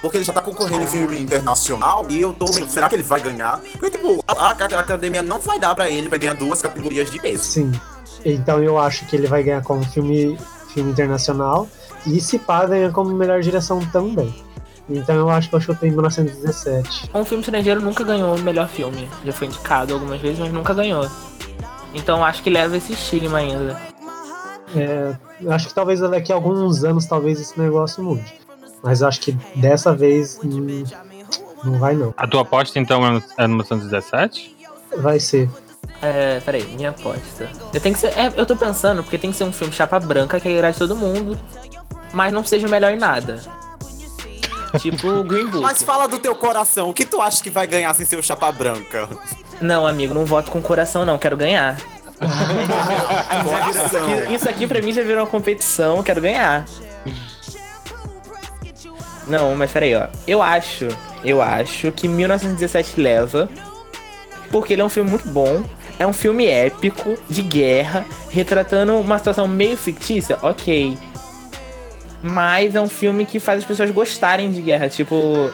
porque ele já tá concorrendo em filme internacional e eu tô. Será que ele vai ganhar? Porque, tipo, a, a- a academia não vai dar pra ele pra ganhar duas categorias de peso. sim. Então eu acho que ele vai ganhar como filme, filme internacional. E se pá, ganha como melhor direção também. Então eu acho que eu chutei em 1917. Um filme estrangeiro nunca ganhou o melhor filme. Já foi indicado algumas vezes, mas nunca ganhou. Então acho que leva esse estigma ainda. É, eu acho que talvez daqui a alguns anos talvez esse negócio mude. Mas acho que dessa vez hum, não vai não. A tua aposta então é no- é no 1917? Vai ser. É, peraí, minha aposta. Eu tenho que ser. é, eu tô pensando, porque tem que ser um filme chapa branca que agrade todo mundo. Mas não seja o melhor em nada. tipo o Green Book. Mas fala do teu coração, o que tu acha que vai ganhar sem ser o chapa branca? Não, amigo, não voto com coração, não. Quero ganhar. Isso- aqui pra mim já virou uma competição, quero ganhar. Não, mas peraí, ó. Eu acho, eu acho que 1917 leva, porque ele é um filme muito bom. É um filme épico, de guerra, retratando uma situação meio fictícia, ok. Mas é um filme que faz as pessoas gostarem de guerra, tipo,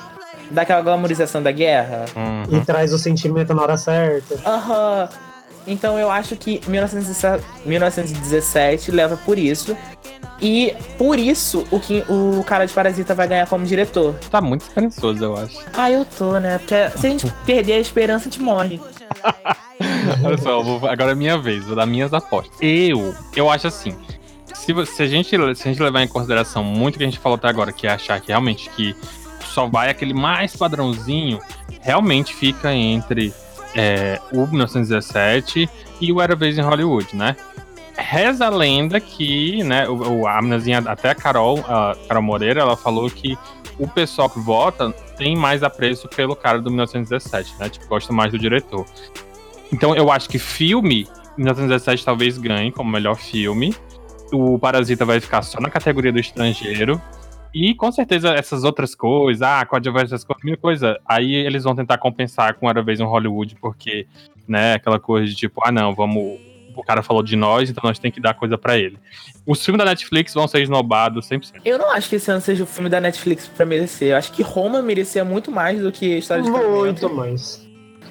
daquela glamorização da guerra. Uhum. E traz o sentimento na hora certa. Aham. Então eu acho que 1917 1917 leva por isso. E por isso o, que, o cara de Parasita vai ganhar como diretor. Tá muito esperançoso, eu acho. Ah, eu tô, né? Porque se a gente perder a esperança, a gente morre. Olha só, vou- agora é minha vez, vou dar minhas apostas. Eu, eu acho assim. Se, se a gente, se a gente levar em consideração muito o que a gente falou até agora, que é achar que realmente que só vai aquele mais padrãozinho, realmente fica entre é, o 1917 e o Era Vez em Hollywood, né? Reza a lenda que, né, o, o- a meninazinha, até a Carol, a Carol Moreira, ela falou que o pessoal que vota tem mais apreço pelo cara do 1917, né? Tipo, gosta mais do diretor. Então eu acho que filme, 1917 talvez ganhe como melhor filme. O Parasita vai ficar só na categoria do estrangeiro. E com certeza essas outras coisas, ah, coadjuvante, essas coisas, mil coisa, aí eles vão tentar compensar com Era Vez em Hollywood, porque, né, aquela coisa de tipo, ah não, vamos o cara falou de nós, então nós tem que dar coisa pra ele. Os filmes da Netflix vão ser esnobados 100%. Eu não acho que esse ano seja o filme da Netflix pra merecer. Eu acho que Roma merecia muito mais do que História de Muito mais.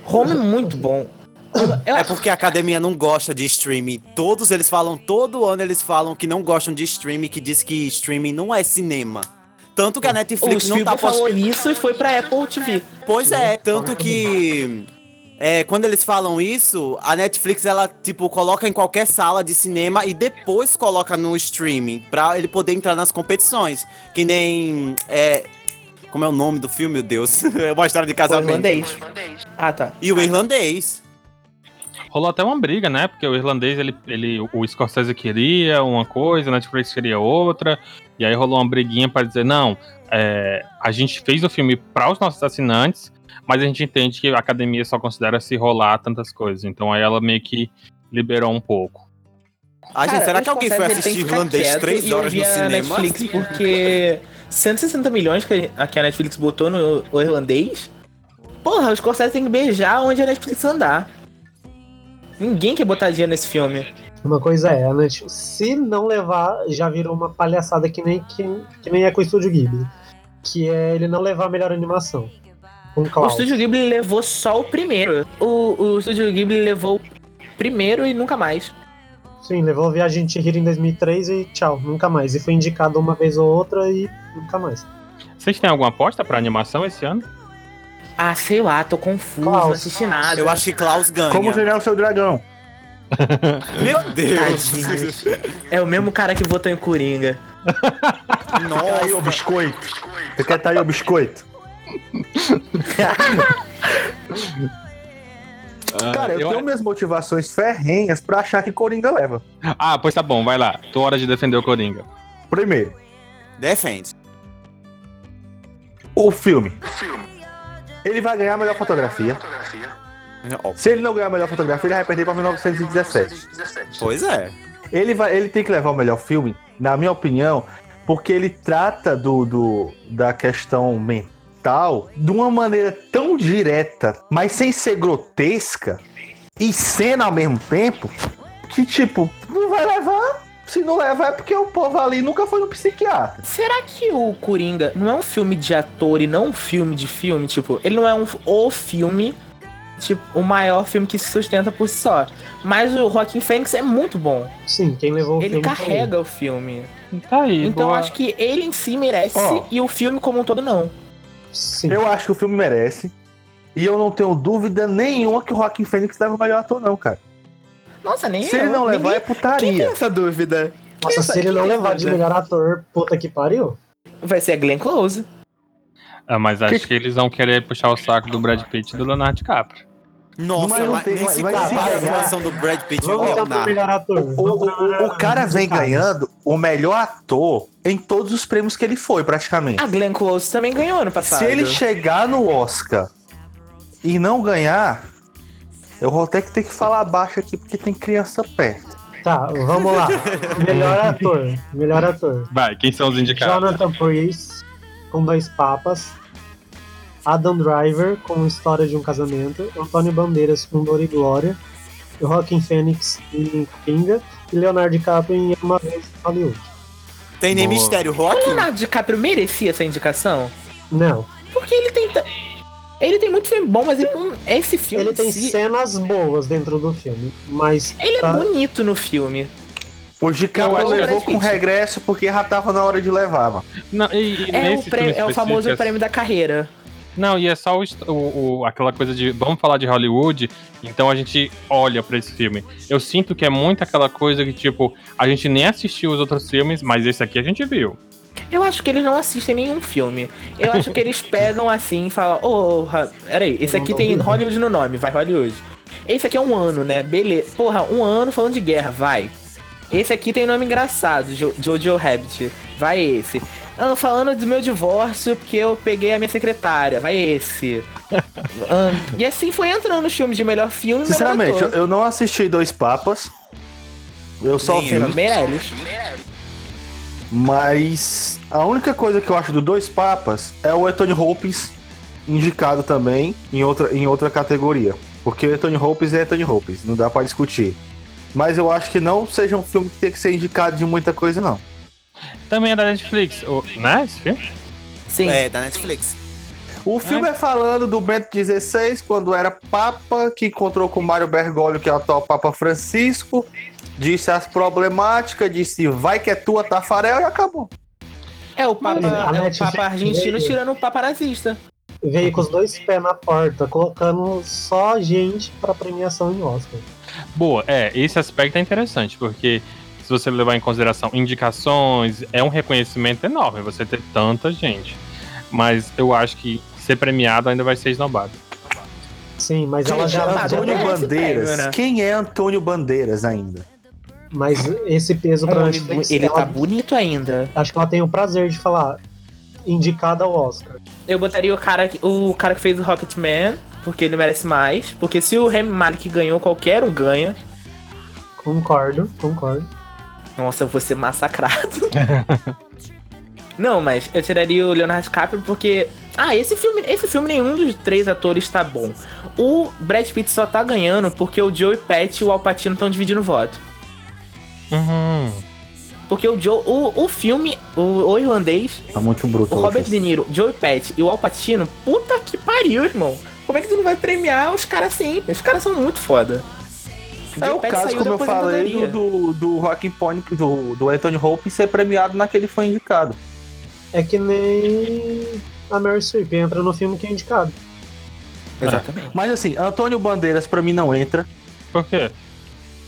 Roma é muito bom. Eu, É porque a academia não gosta de streaming. Todos eles falam, todo ano eles falam que não gostam de streaming, que diz que streaming não é cinema. Tanto que a o Netflix não tá falou postando. isso e foi pra Apple TV. Pois é, tanto que. É, quando eles falam isso, a Netflix ela tipo coloca em qualquer sala de cinema e depois coloca no streaming pra ele poder entrar nas competições. Que nem é, como é o nome do filme, meu Deus? É uma história de O casamento. irlandês. Ah, tá. E o irlandês. Rolou até uma briga, né? Porque o irlandês, ele, ele, o Scorsese queria uma coisa, a Netflix queria outra. E aí rolou uma briguinha pra dizer, não, é, a gente fez o filme para os nossos assinantes, mas a gente entende que a academia só considera se rolar tantas coisas. Então aí ela meio que liberou um pouco. Ah, gente, Cara, será o que alguém foi assistir irlandês três horas no cinema? Netflix, porque 160 milhões que a, Netflix botou no o irlandês. Porra, os Scorsese tem que beijar onde a Netflix andar. Ninguém quer botar dinheiro nesse filme. Uma coisa é, a Netflix, se não levar, já virou uma palhaçada que nem, que, que nem é com o Estúdio Ghibli. Que é ele não levar a melhor animação. Com O. Estúdio Ghibli levou só o primeiro. O, o Estúdio Ghibli levou o primeiro e nunca mais. Sim, levou Viagem de Chihiro em 2003 e tchau, nunca mais. E foi indicado uma vez ou outra e nunca mais. Vocês têm alguma aposta pra animação esse ano? Ah, sei lá, tô confuso, Klaus. não assisti nada. Eu acho que Klaus ganha. Como treinar o seu dragão? Meu Deus. Tadinho. É o mesmo cara que votou em Coringa. Tá aí o Nossa. biscoito. Você quer tá aí o biscoito? Cara, eu, eu- tenho minhas motivações ferrenhas pra achar que Coringa leva. Ah, pois tá bom, vai lá. Tô hora de defender o Coringa. Primeiro, Defende. o filme. Ele vai ganhar a melhor fotografia. Ó, Se ele não ganhar a melhor fotografia, ele vai perder pra 1917. Pois é. Ele, vai, ele tem que levar o melhor filme, na minha opinião, porque ele trata do, do, da questão mental de uma maneira tão direta, mas sem ser grotesca e cena ao mesmo tempo, que tipo, não vai levar. Se não levar é porque o povo ali nunca foi no psiquiatra. Será que o Coringa não é um filme de ator e não um filme de filme? Tipo, ele não é um, o filme, tipo, o maior filme que se sustenta por si só. Mas o Joaquin Phoenix é muito bom. Sim, quem levou o Ele filme foi carrega o filme. Tá aí. Então eu boa. acho que ele em si merece Ó. e o filme como um todo não. Sim. Eu acho que o filme merece. E eu não tenho dúvida nenhuma que o Joaquim Fênix leva o melhor ator, não, cara. Nossa, nem Se eu. ele não levar, Ninguém- é Quem tem putaria. essa dúvida? Nossa, Quem se ele não levar de melhor ator, puta que pariu. Vai ser a Glenn Close. Ah, mas acho Que- que eles vão querer puxar o saco do Brad Pitt e do Leonardo DiCaprio. Nossa, Mas tem- nem se mas compara a atuação do Brad Pitt Vamos pro Leonardo. melhor ator. O, o- o- o cara vem ganhando o melhor ator em todos os prêmios que ele foi, praticamente. A Glenn Close também ganhou ano passado. Se ele chegar no Oscar e não ganhar, eu vou até que ter que falar baixo aqui porque tem criança perto. Tá, vamos lá. Melhor ator. Melhor ator. Vai, quem são os indicados? Jonathan Priest, com Dois Papas. Adam Driver, com História de um Casamento. Antônio Bandeiras, com Dor e Glória. Joaquin Phoenix em Kinga. E Leonardo DiCaprio em Uma Vez em Hollywood. Tem nem Boa. mistério, O Rock? Leonardo DiCaprio merecia essa indicação? Não. Porque ele tem. Ele tem muito filme bom, mas ele não. Esse filme. Ele em tem si, cenas boas dentro do filme. Mas. ele é tá- bonito no filme. O que levou com regresso porque já tava na hora de levar, mano. Não, e, e É o, prêmio- é o famoso específico, prêmio da carreira. Não, e é só o, o- o- aquela coisa de vamos falar de Hollywood, então a gente olha pra esse filme. Eu sinto que é muito aquela coisa que, tipo, a gente nem assistiu os outros filmes, mas esse aqui a gente viu. Eu acho que eles não assistem nenhum filme. Eu acho que eles pegam assim e falam: Ô, Ra- peraí, esse aqui tem Hollywood no nome, vai Hollywood. Esse aqui é um ano, né? Beleza. Porra, um ano falando de guerra, vai. Esse aqui tem nome engraçado, Jo- Jojo Rabbit. Vai esse. Ah, falando do meu divórcio, porque eu peguei a minha secretária. Vai esse. Ah, e assim foi entrando os filmes de melhor filme e melhor Sinceramente, eu, não assisti Dois Papas. Eu só vi. eu. Meirelles. Mas a única coisa que eu acho do Dois Papas é o Anthony Hopkins indicado também em outra, em outra categoria. Porque o Anthony Hopkins é Anthony Hopkins, não dá pra discutir. Mas eu acho que não seja um filme que tem que ser indicado de muita coisa, não. Também é da Netflix, né? Esse filme? Sim. É, da Netflix. O filme é falando do Bento XVI, quando era Papa, que encontrou com Mário Bergoglio, que é o atual Papa Francisco, disse as problemáticas, disse vai que é tua, Tafarel, e acabou. É o Papa, Mas é o Papa argentino veio- tirando o Papa nazista. Veio com os dois pés na porta, colocando só gente pra premiação em Oscar. Boa, é, esse aspecto é interessante, porque se você levar em consideração indicações, é um reconhecimento enorme você ter tanta gente. Mas eu acho que ser premiado ainda vai ser esnobado. Sim, mas ela já. já- Antônio Bandeiras. né? Quem é Antônio Bandeiras ainda? Mas esse peso pra Netflix, Ele ela- tá bonito ainda. acho que ela tem o prazer de falar indicada ao Oscar. Eu botaria o cara, que- o cara que fez o Rocketman, porque ele merece mais. Porque se o Remy Malek ganhou, qualquer um ganha. Concordo, concordo. Nossa, eu vou ser massacrado. Não, mas eu tiraria o Leonardo DiCaprio porque. Ah, esse filme, esse filme nenhum dos três atores tá bom. O Brad Pitt só tá ganhando porque o Joe Patch e o Al Pacino estão dividindo voto. Uhum. Porque o Joe, o, o filme, o, o irlandês, Tá muito bruto. o Robert De Niro, Joe Patch e o Al Pacino, puta que pariu, irmão. Como é que tu não vai premiar os caras assim? Os caras são muito foda. É o caso, como eu falei, do, do Joaquin Phoenix, do, do Anthony Hopkins ser premiado naquele foi indicado. É que nem a Mary Streep entra no filme que é indicado. Exatamente. Mas assim, Antônio Bandeiras pra mim não entra, Por quê?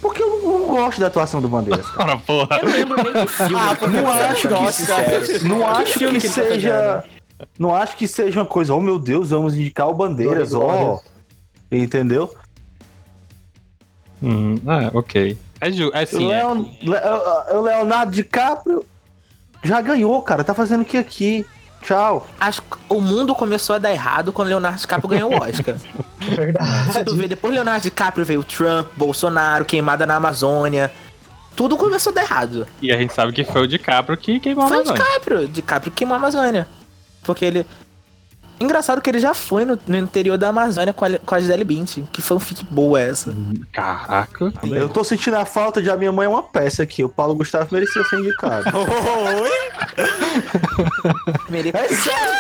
porque eu não, gosto da atuação do Bandeiras. cara. Ora, porra. Eu não lembro nem do filme. Ah, não acho que Não acho que que ele tá seja. Não acho que seja uma coisa, oh meu Deus, vamos indicar o Bandeiras, ó. Entendeu? Hum, ah, ok. É, ju é O sim, é. Leon- Le- o Leonardo DiCaprio já ganhou, cara. Tá fazendo o que aqui? Tchau. Acho que o mundo começou a dar errado quando Leonardo DiCaprio ganhou o Oscar. Se tu Verdade. vê, depois do Leonardo DiCaprio veio Trump, Bolsonaro, queimada na Amazônia. Tudo começou a dar errado. E a gente sabe que foi o DiCaprio que queimou a Foi o Amazônia. DiCaprio. DiCaprio queimou a Amazônia. Porque ele. Engraçado que ele já foi no, no interior da Amazônia com a, com a Gisele Bündchen. Que fanfic boa essa. Caraca. Eu tô sentindo a falta de A Minha Mãe é uma peça aqui. O Paulo Gustavo merecia ser indicado. Mere- é sério,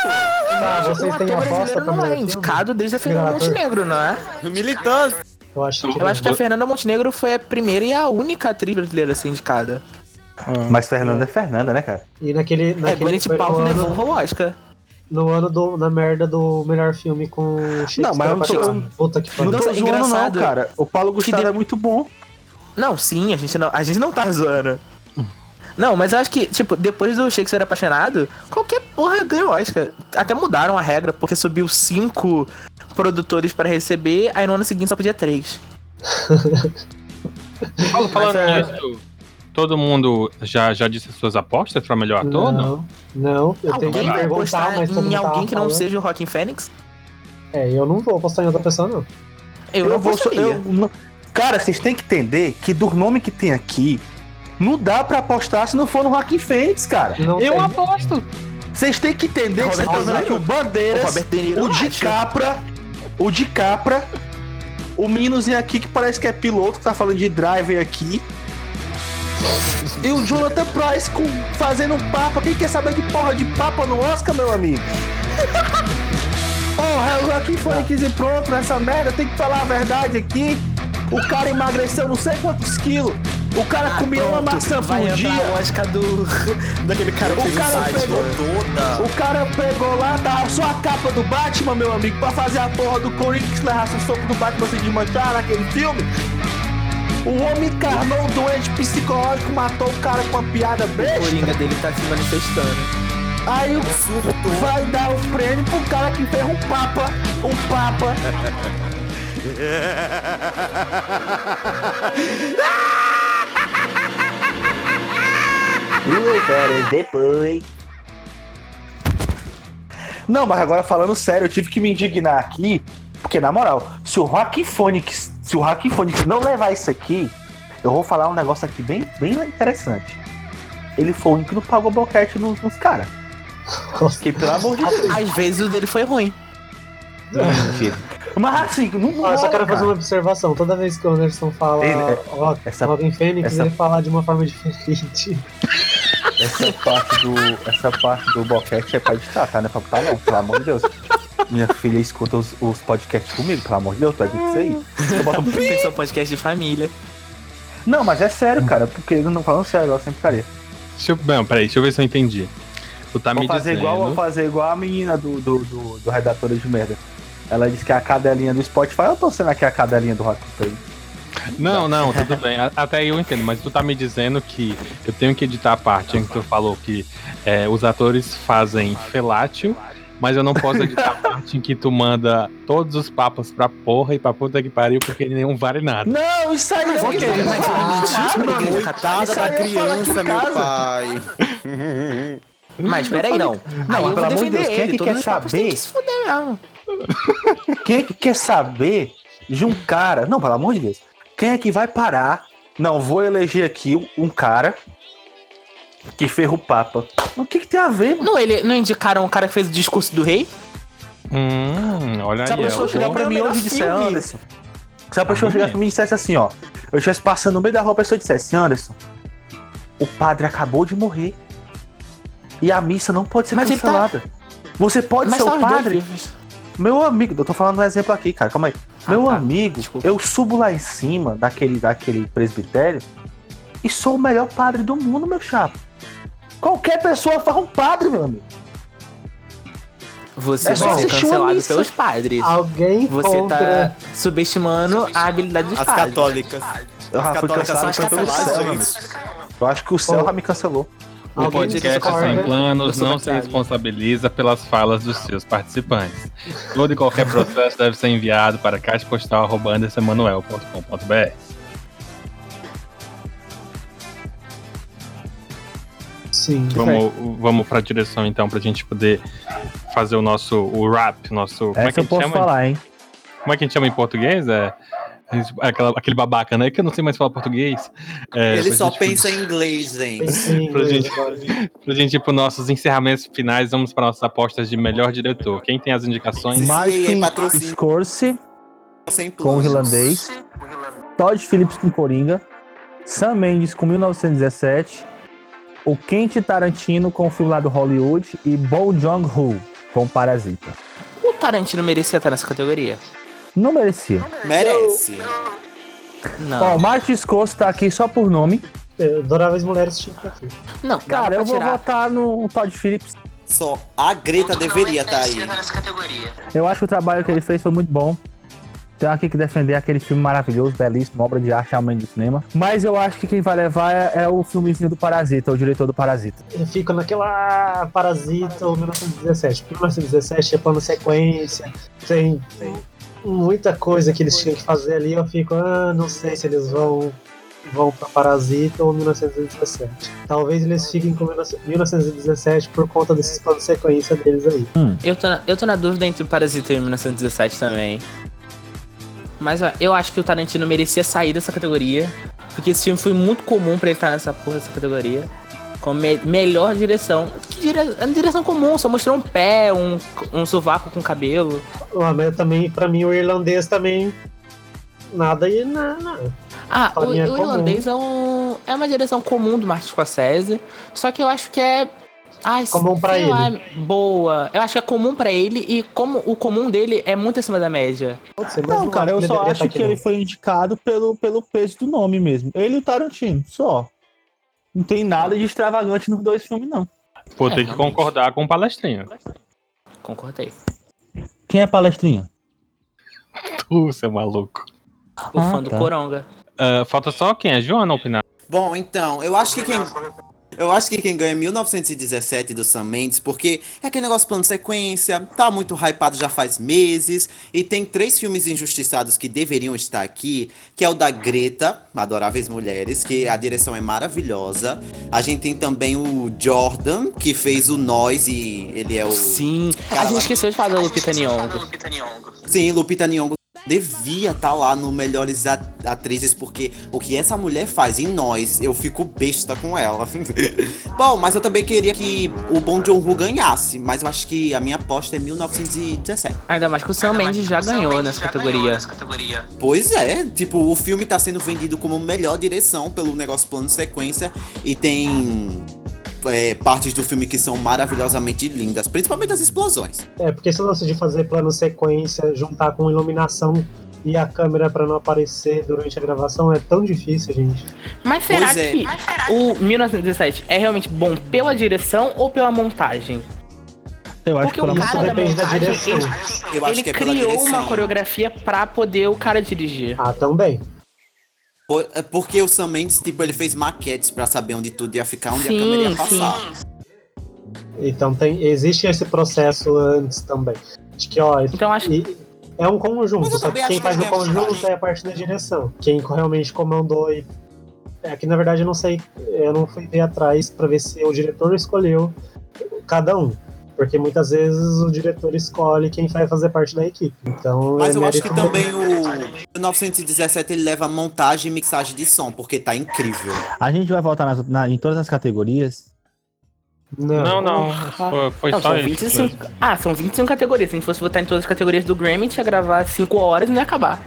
Tá, O vocês têm ator aposta não é melhor indicado desde a Fernanda. Montenegro, não é? Militante. filme? Eu acho que Eu acho que a Fernanda Montenegro foi a primeira e a única atriz brasileira a ser indicada. Mas Fernanda é Fernanda, né, cara? E naquele. É, naquele no Paltrow ano, levou o Oscar. No ano do, na merda do melhor filme com Shakespeare Não, mas eu não tô-. Puta que Não tô zoando, não, engraçado. cara. O Paulo Gustavo de- é muito bom. Não, sim, a gente não, a gente não tá zoando. Não, mas eu acho que, tipo, depois do Shakespeare Apaixonado, qualquer porra ganhou Oscar. Até mudaram a regra, porque subiu cinco produtores pra receber, aí no ano seguinte só podia três. Paulo, falando é- nisso, todo mundo já, já disse as suas apostas pra melhor ator? Não. Não, não, eu tenho que Alguém vai perguntar, apostar mas todo em alguém que não seja o Rockin' Fênix? É, eu não vou apostar em outra pessoa, não. Eu, não vou. Eu, não- Cara, vocês têm que entender que do nome que tem aqui, não dá pra apostar se não for no Joaquim Fênix, cara. Não Eu tem. aposto. Vocês têm que entender que vocês Robert estão vendo aqui o O Bandeiras, o eu de. Capra, o de Capra, o meninozinho aqui que parece que é piloto, que tá falando de driver aqui. E o Jonathan Price com, fazendo um papa. Quem quer saber de porra de papa no Oscar, meu amigo? Porra, o Joaquim Fênix e pronto nessa merda, tem que falar a verdade aqui. O cara emagreceu não sei quantos quilos. O cara comia uma maçã Ah, por dia. o Oscar do... daquele cara que O fez cara site, pegou mano. Toda. O cara pegou lá, tava só a capa do Batman, meu amigo, pra fazer a porra do Corinthians que levasse o soco do Batman sem desmanchar naquele filme. O homem encarnou um doente psicológico, matou o cara com uma piada O besta. Coringa dele tá se manifestando. Aí o vai dar o prêmio pro cara que fez um papa, um papa. Duas horas depois. Não, mas agora falando sério, eu tive que me indignar aqui, porque na moral, se o Joaquim Phoenix, se o Phoenix não levar isso aqui, eu vou falar um negócio aqui bem, bem interessante. Ele foi o único que não pagou boquete nos, nos caras. Porque, pelo amor de Deus. Às vezes o dele foi ruim. Mas assim, não, não Ó, eu só quero fazer cara. uma observação. Toda vez que o Anderson fala Ele- é- ó, essa- Robin Fênix, essa- ele fala de uma forma diferente. Essa parte do. Essa parte do boquete é pra editar, tá? Não é pra botar não, pelo amor de Deus. Minha filha escuta os, os podcasts comigo, pelo amor de Deus, tu vai isso aí. Eu boto um pi. Tem seu podcast de família. Não, mas é sério, cara, porque eu não falando sério, eu sempre faria. Deixa eu, não, peraí, deixa eu ver se eu entendi. Tu tá Vou me fazer dizendo. igual, vou fazer igual a menina do, do, do, do Redatora de Merda. Ela disse que é a cadelinha do Spotify, eu tô sendo aqui a cadelinha do Rock Play. Não, não, tudo bem. Até aí eu entendo, mas tu tá me dizendo que eu tenho que editar a parte em que tu falou que é, os atores fazem felátil, mas eu não posso editar a parte em que tu manda todos os papos pra porra e pra puta que pariu, porque nenhum vale nada. Não, isso aí não ok, mas foi Coitada Isso da é criança, meu casa. pai. Mas peraí, não. Não, Aí eu pelo amor de Deus, quem é ele. que quer saber? que se fuder mesmo. Quem é que quer saber de um cara. Não, pelo amor de Deus. Quem é que vai parar? Não, vou eleger aqui um cara que ferra o Papa. O que, que tem a ver, mano? Não, ele, não indicaram o cara que fez o discurso do rei? Hum, olha Se a aí. pessoa chegar pra é o mim hoje e disser. Anderson. Se a pessoa chegar pra mim e dissesse assim, ó. Eu estivesse passando no meio da rua, a pessoa dissesse, Anderson, o padre acabou de morrer. E a missa não pode ser Mas tá- cancelada. Você pode Mas ser só o padre. Meu amigo, eu tô falando um exemplo aqui, cara, calma aí. Ah, Meu tá. amigo, Desculpa. eu subo lá em cima daquele, daquele presbitério e sou o melhor padre do mundo, meu chapa. Qualquer pessoa faz um padre, meu amigo. Você É só vai ser cancelado pelos padres. Alguém Você contra. tá subestimando a habilidade dos As padres. católicas. Eu As fui católicas são cancelado foi pelo canceladas. Eu acho que o céu Oh. já me cancelou. O Alguém podcast discorda? Sem Planos não se responsabiliza pelas falas dos seus participantes. Todo e qualquer processo deve ser enviado para caixapostal.andersemanuel.com.br. Sim. Vamos, vamos para a direção então, para a gente poder fazer o nosso o rap, nosso. como é que a gente chama? hein? Como é que a gente chama em português? É, aquela- aquele babaca, né? Que eu não sei mais falar português. É, Ele pra só gente- pensa em inglês, gente. Pensei em Pra gente-. Pra gente ir para nossos encerramentos finais, vamos para nossas apostas de melhor diretor. Quem tem as indicações? Martin patrocínio. Scorsese com o irlandês. Todd Phillips com Coringa. Sam Mendes com 1917. O Quentin Tarantino com o filme lá do Hollywood. E Bong Joon-ho com Parasita. O Tarantino merecia estar nessa categoria? Não merecia. Merece. Não. Ó, o Martin Scorsese tá aqui só por nome. Eu Adoráveis mulheres tinha que aqui. não, Cara, eu vou tirar. votar no Todd Phillips. Só a Greta deveria estar aí. Eu acho que o trabalho que ele fez foi muito bom. Tenho aqui que defender aquele filme maravilhoso, belíssimo, obra de arte realmente do cinema. Mas eu acho que quem vai levar é, é o filmezinho do Parasita, o diretor do Parasita. Eu fico naquela Parasita ou 1917. Porque 1917 é plano sequência, tem, tem muita coisa que eles tinham que fazer ali. Eu fico, ah, não sei se eles vão vão pra Parasita ou 1917. Talvez eles fiquem com 1917 por conta desses planos sequência deles aí. Eu tô, na, eu tô na dúvida entre o Parasita e o 1917 também. Mas ó, eu acho que o Tarantino merecia sair dessa categoria. Porque esse filme foi muito comum pra ele estar nessa porra dessa categoria. Com me- melhor direção. Que dire... É uma direção comum, só mostrou um pé, um, um sovaco com cabelo. Ah, mas também, pra mim, o irlandês também. Nada e nada. Ah, Pra o, o é comum. irlandês é, um, é uma direção comum do Martin Scorsese. Só que eu acho que é. Ai, Comum pra sei ele. lá, boa. Eu acho que é comum pra ele e como o comum dele é muito acima da média. Pode ser, mas Não, cara, eu só acho tá que ele não. foi indicado pelo, pelo peso do nome mesmo. Ele e o Tarantino, só. Não tem nada de extravagante nos dois filmes, não. Vou É, ter que realmente. concordar com o palestrinho. Concordei. Quem é palestrinha? Tu, seu maluco. O Ah, fã do tá. Coronga. Ah, falta só quem? A Joana opinar. Bom, então, eu acho que quem. Eu acho que quem ganha é 1917 do Sam Mendes, porque é aquele negócio plano de sequência, tá muito hypado já faz meses, e tem três filmes injustiçados que deveriam estar aqui, que é o da Greta, Adoráveis Mulheres, que a direção é maravilhosa. A gente tem também o Jordan, que fez o Nós, e ele é o... Sim. Cara, a gente lá- esqueceu de falar da Lupita Nyong'o. Sim, Lupita Nyong'o devia estar lá no Melhores Atrizes, porque o que essa mulher faz em nós, eu fico besta com ela. Bom, mas eu também queria que o Bong Joon-ho ganhasse, mas eu acho que a minha aposta é 1917. Ainda mais que o Sam Mendes já ganhou nessa categoria. Pois é, tipo, o filme tá sendo vendido como melhor direção pelo negócio plano sequência e tem é, partes do filme que são maravilhosamente lindas, principalmente as explosões. É, porque esse lance de fazer plano sequência, juntar com iluminação e a câmera pra não aparecer durante a gravação é tão difícil, gente. Mas será Pois é. que o 1917 é realmente bom pela direção ou pela montagem? Eu acho Porque que o cara da depende da montagem, direção. ele, Eu acho ele que é pela criou direção. uma coreografia pra poder o cara dirigir. Ah, também. Por- é Porque o Sam Mendes, tipo, ele fez maquetes pra saber onde tudo ia ficar, onde Sim, a câmera ia sim. passar. Então tem, existe esse processo antes também. De que, ó, Então acho e- é um conjunto, só que quem faz que o conjunto é a parte da direção. Quem realmente comandou e. É que na verdade eu não sei, eu não fui ver atrás pra ver se o diretor escolheu cada um. Porque muitas vezes o diretor escolhe quem vai fazer parte da equipe. Então, Mas é eu acho que também o 1917 ele leva montagem e mixagem de som, porque tá incrível. A gente vai voltar nas- na- em todas as categorias. Não, Não, não. Foi, foi Não, só são isso. 25, ah, são 25 categorias. Se a gente fosse votar em todas as categorias do Grammy, tinha gravar 5 horas e não ia acabar.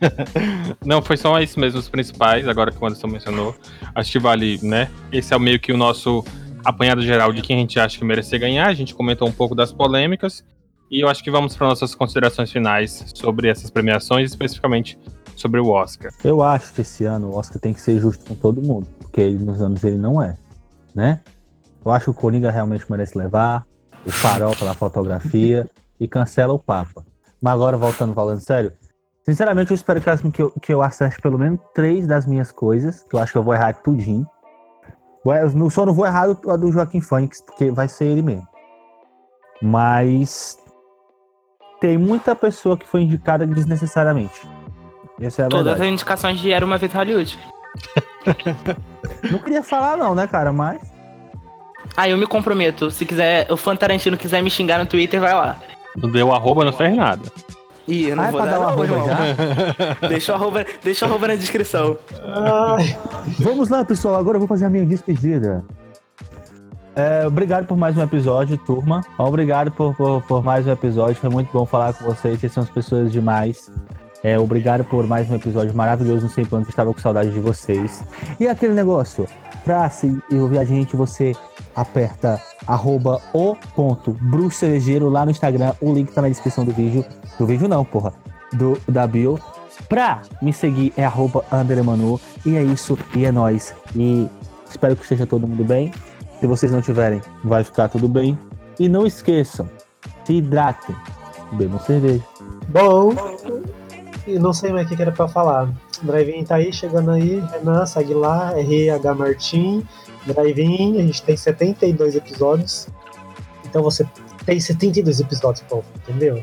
Não, foi só isso mesmo, os principais, agora que o Anderson mencionou. Acho que vale, né? Esse é o meio que o nosso apanhado geral de quem a gente acha que merecer ganhar. A gente comentou um pouco das polêmicas. E eu acho que vamos para nossas considerações finais sobre essas premiações, especificamente sobre o Oscar. Eu acho que esse ano o Oscar tem que ser justo com todo mundo, porque ele, nos anos ele não é, né? Eu acho que o Coringa realmente merece levar, o Farol pela fotografia e cancela o Papa. Mas agora, voltando falando sério, sinceramente eu espero que, eu, que eu acerte pelo menos três das minhas coisas, que eu acho que eu vou errar tudinho. Eu não- só não vou errar a do Joaquim Phoenix, porque vai ser ele mesmo. Mas tem muita pessoa que foi indicada desnecessariamente. Essa é a Todas verdade. as indicações de Era Uma Vez Hollywood. Não queria falar não, né, cara? Mas Ah, eu me comprometo. Se quiser, o fã Tarantino quiser me xingar no Twitter, vai lá. Não deu arroba, não fez nada. Ih, eu não Ah, é vou pra dar, dar uma não, irmão. Deixa o arroba, deixa o arroba na descrição. Ai, Vamos lá, pessoal. Agora eu vou fazer a minha despedida. É, obrigado por mais um episódio, turma. Obrigado por, por, por mais um episódio. Foi muito bom falar com vocês. Vocês são as pessoas demais. É, obrigado por mais um episódio maravilhoso no Sem Planos. Estava com saudade de vocês. E aquele negócio, pra se ouvir a gente, você aperta arroba o ponto Bruxo lá no Instagram. O link tá na descrição do vídeo. Do vídeo não, porra. Do, da bio. Pra me seguir é arroba. E é isso, e é nóis. E espero que esteja todo mundo bem. Se vocês não tiverem, vai ficar tudo bem. E não esqueçam, se hidratem. Bebam cerveja. bom. E não sei mais o que era pra falar. Drive-In tá aí, chegando aí. Renan, segue lá. RH Martim. Drive-In, a gente tem 72 episódios. Então você tem 72 episódios, povo, entendeu?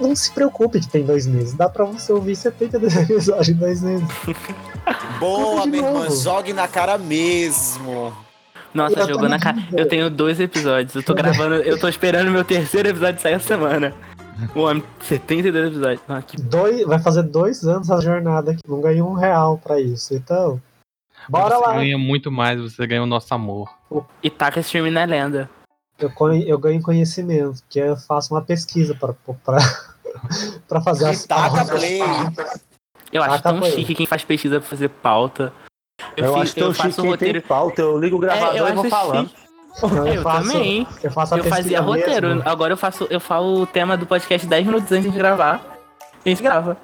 Não se preocupe que tem dois meses. Dá pra você ouvir 72 episódios em dois meses. Boa, de minha irmã, novo. jogue na cara mesmo. Nossa, jogou na cara. Eu tenho dois episódios. Eu tô gravando, eu tô esperando meu terceiro episódio sair essa semana. O homem, 72 episódios. Ah, que... Dois, vai fazer dois anos a jornada aqui. Não ganhei um real pra isso. Então, bora você lá. ganha muito mais, você ganha o nosso amor. E taca streaming na lenda. Eu, eu ganho conhecimento, que eu faço uma pesquisa pra, pra, pra fazer as taca pautas. play. Eu acho Taca tão play. chique quem faz pesquisa pra fazer pauta. Eu, fiz- acho tão eu faço chique quem roteiro. tem pauta. Eu ligo o gravador É, eu e vou falando. chique. Então, Eu também. Eu faço a Eu pesquisa fazia roteiro. mesmo. Agora eu faço, eu falo o tema do podcast 10 minutos antes de gravar. A gente grava.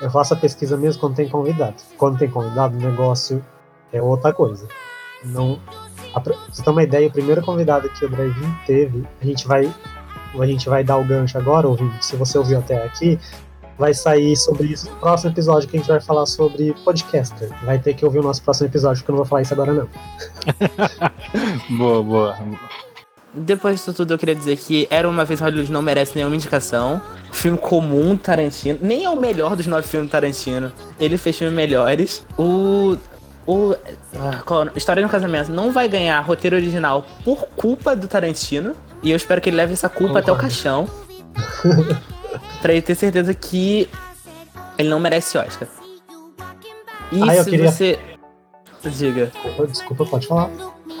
Eu faço a pesquisa mesmo quando tem convidado. Quando tem convidado, o negócio é outra coisa. Não, a, pra você ter uma ideia, o primeiro convidado que o Drive-In teve, a gente vai a gente vai dar o gancho agora, ouvinte. Se você ouviu até aqui, vai sair sobre isso no próximo episódio que a gente vai falar sobre podcaster. Vai ter que ouvir o nosso próximo episódio, porque eu não vou falar isso agora não. Boa, boa. Depois disso tudo, eu queria dizer que Era Uma Vez Hollywood não merece nenhuma indicação. Filme comum Tarantino. Nem é o melhor dos nove filmes Tarantino. Ele fez filmes melhores. O. O. ah, é? História de um Casamento não vai ganhar roteiro original por culpa do Tarantino. E eu espero que ele leve essa culpa até o Concordo. caixão. pra ele ter certeza que ele não merece Oscar. E Ah, se queria- você. Diga. Desculpa, desculpa, pode falar.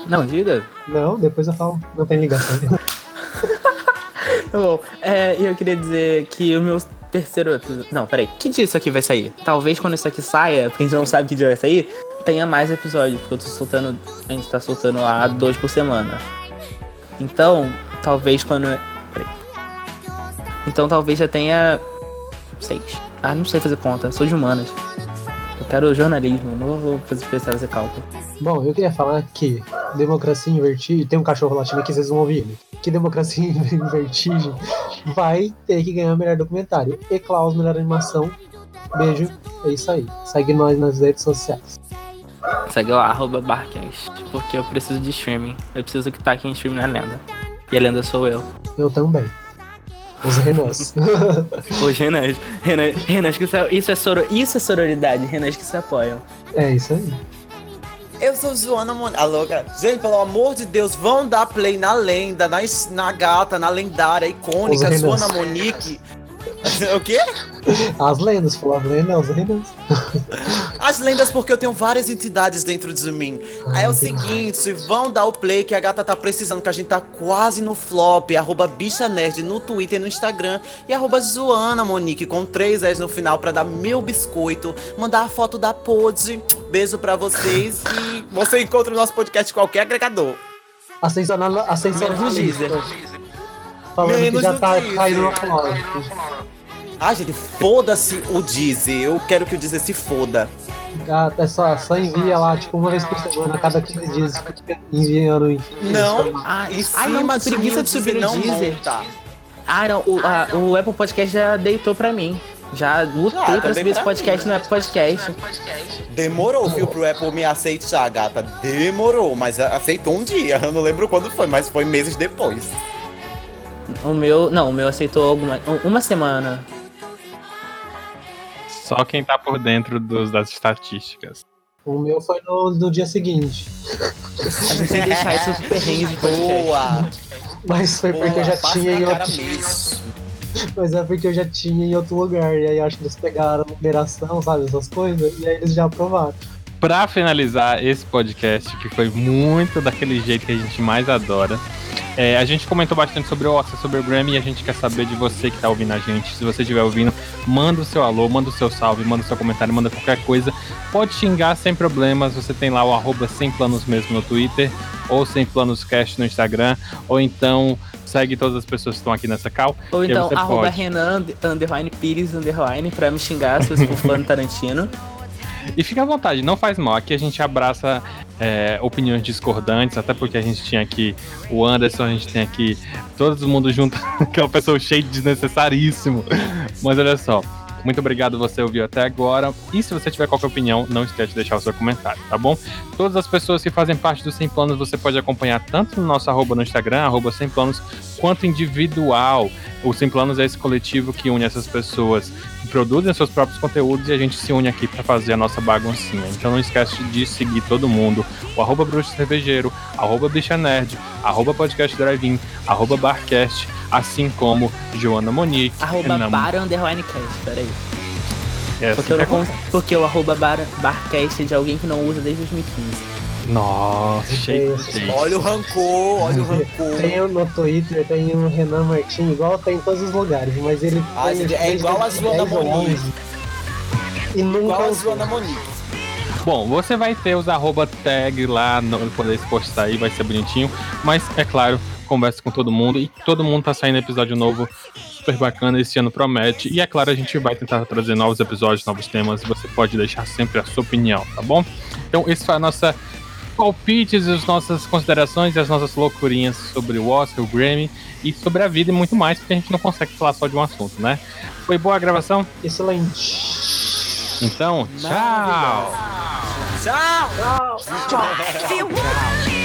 Não, diga. Não, depois eu falo. Não tem ligação. Tá bom. É, eu queria dizer que o meu terceiro episódio. Não, peraí. Que dia isso aqui vai sair? Talvez quando isso aqui saia, porque a gente não sabe que dia vai sair, tenha mais episódios, porque eu tô soltando. A gente tá soltando lá dois por semana. Então, talvez quando. Então talvez já tenha. Seis. Ah, não sei fazer conta, sou de humanas. Eu quero jornalismo, não vou fazer precisar fazer cálculo. Bom, eu queria falar que Democracia em Vertigem. Tem um cachorro latindo aqui, vocês vão ouvir ele. Que Democracia em Vertigem vai ter que ganhar o melhor documentário. E Klaus, melhor animação. Beijo, é isso aí. Segue nós nas redes sociais. Segue lá, arroba Barcast, porque eu preciso de streaming. Eu preciso que tá aqui em streaming na lenda. E a lenda sou eu. Eu também. Os Renans. Hoje, Renan, Renan, Renan, que isso é, isso é, soro, isso é sororidade, Renan, que se apoiam. é isso aí. Eu sou Joana Mon... Alô, cara. Gente, pelo amor de Deus, vão dar play na lenda, na, na gata, na lendária, icônica, Os Joana Renans. Monique. o quê? As lendas, falou as lendas, os Renans. As lendas, porque eu tenho várias entidades dentro de mim. Aí é o seguinte, vão dar o play que a gata tá precisando, que a gente tá quase no flop. Arroba Bicha Nerd no Twitter e no Instagram. E arroba Joana Monique com três S no final pra dar meu biscoito. Mandar a foto da pod. Beijo pra vocês e você encontra o nosso podcast em qualquer agregador. Ascensão na ascensão no Deezer. Falando Menos que já tá Deezer. caindo no. Ah, gente, foda-se o Deezer. Eu quero que o Deezer se foda. Ah, É só, só envia lá, tipo, uma vez por semana, a cada 15 dias, fica enviando em Não, Ah, em ai, não, de preguiça de subir no não Deezer. monta. Ah, não, o, a- o Apple Podcast já deitou pra mim. Já lutei Ah, pra subir esse podcast no Apple Podcast. Demorou, viu, pro Apple me aceitar, gata. Demorou, mas aceitou um dia. Eu não lembro quando foi, mas foi meses depois. O meu, não, o meu aceitou alguma, uma semana. Só quem tá por dentro dos, das estatísticas. O meu foi no, no dia seguinte. A gente tem que deixar perrengues de podcast. Boa! Mas foi porque eu já tinha em outro. Mas é porque eu já tinha em outro lugar. E aí acho que eles pegaram numeração, sabe, essas coisas, e aí eles já aprovaram. Pra finalizar esse podcast, que foi muito daquele jeito que a gente mais adora, é, a gente comentou bastante sobre o Oscar, sobre o Grammy, e a gente quer saber de você que tá ouvindo a gente. Se você estiver ouvindo, manda o seu alô, manda o seu salve, manda o seu comentário, manda qualquer coisa. Pode xingar sem problemas, você tem lá o arroba sem planos mesmo no Twitter, ou sem planos cast no Instagram, ou então segue todas as pessoas que estão aqui nessa cal. Ou então, arroba pode. Renan, under- underline, Pires, underline, pra me xingar se você for fã Tarantino. E fica à vontade, não faz mal. Aqui a gente abraça é, opiniões discordantes, até porque a gente tinha aqui o Anderson, a gente tem aqui todo mundo junto, que é uma pessoa cheia de desnecessaríssimo. Mas olha só, muito obrigado você ouviu até agora. E se você tiver qualquer opinião, não esquece de deixar o seu comentário, tá bom? Todas as pessoas que fazem parte do Sem Planos você pode acompanhar tanto no nosso arroba no Instagram, arroba Sem Planos, quanto individual. O Sem Planos é esse coletivo que une essas pessoas que produzem seus próprios conteúdos e a gente se une aqui para fazer a nossa baguncinha. Então não esquece de seguir todo mundo. O arroba Bruxo Cervejeiro, arroba Bicha Nerd, arroba Podcast Drive-In, arroba Barcast, assim como Joana Monique. Arroba Renan- bar, underline, cast, peraí. É assim Porque, eu que não é- cons- porque o arroba bar, barcast é de alguém que não usa desde 2015. Nossa, cheio. Olha o rancor, olha o rancor. Tem o no Twitter, tem o Renan Martins, igual tem em todos os lugares, mas ele. Ah, tem é igual a Joana 2010 ou Monique. 11, E nunca Igual a usou. Joana Monique. Bom, você vai ter os arroba tag lá no, quando esse post sair, vai ser bonitinho. Mas, é claro, conversa com todo mundo. E todo mundo tá saindo episódio novo, super bacana. Esse ano promete. E, é claro, a gente vai tentar trazer novos episódios, novos temas. E você pode deixar sempre a sua opinião, tá bom? Então, esse foi a nossa palpites, as nossas considerações e as nossas loucurinhas sobre o Oscar, o Grammy e sobre a vida e muito mais, porque a gente não consegue falar só de um assunto, né? Foi boa a gravação? Excelente. Então, tchau! Tchau! Feel what?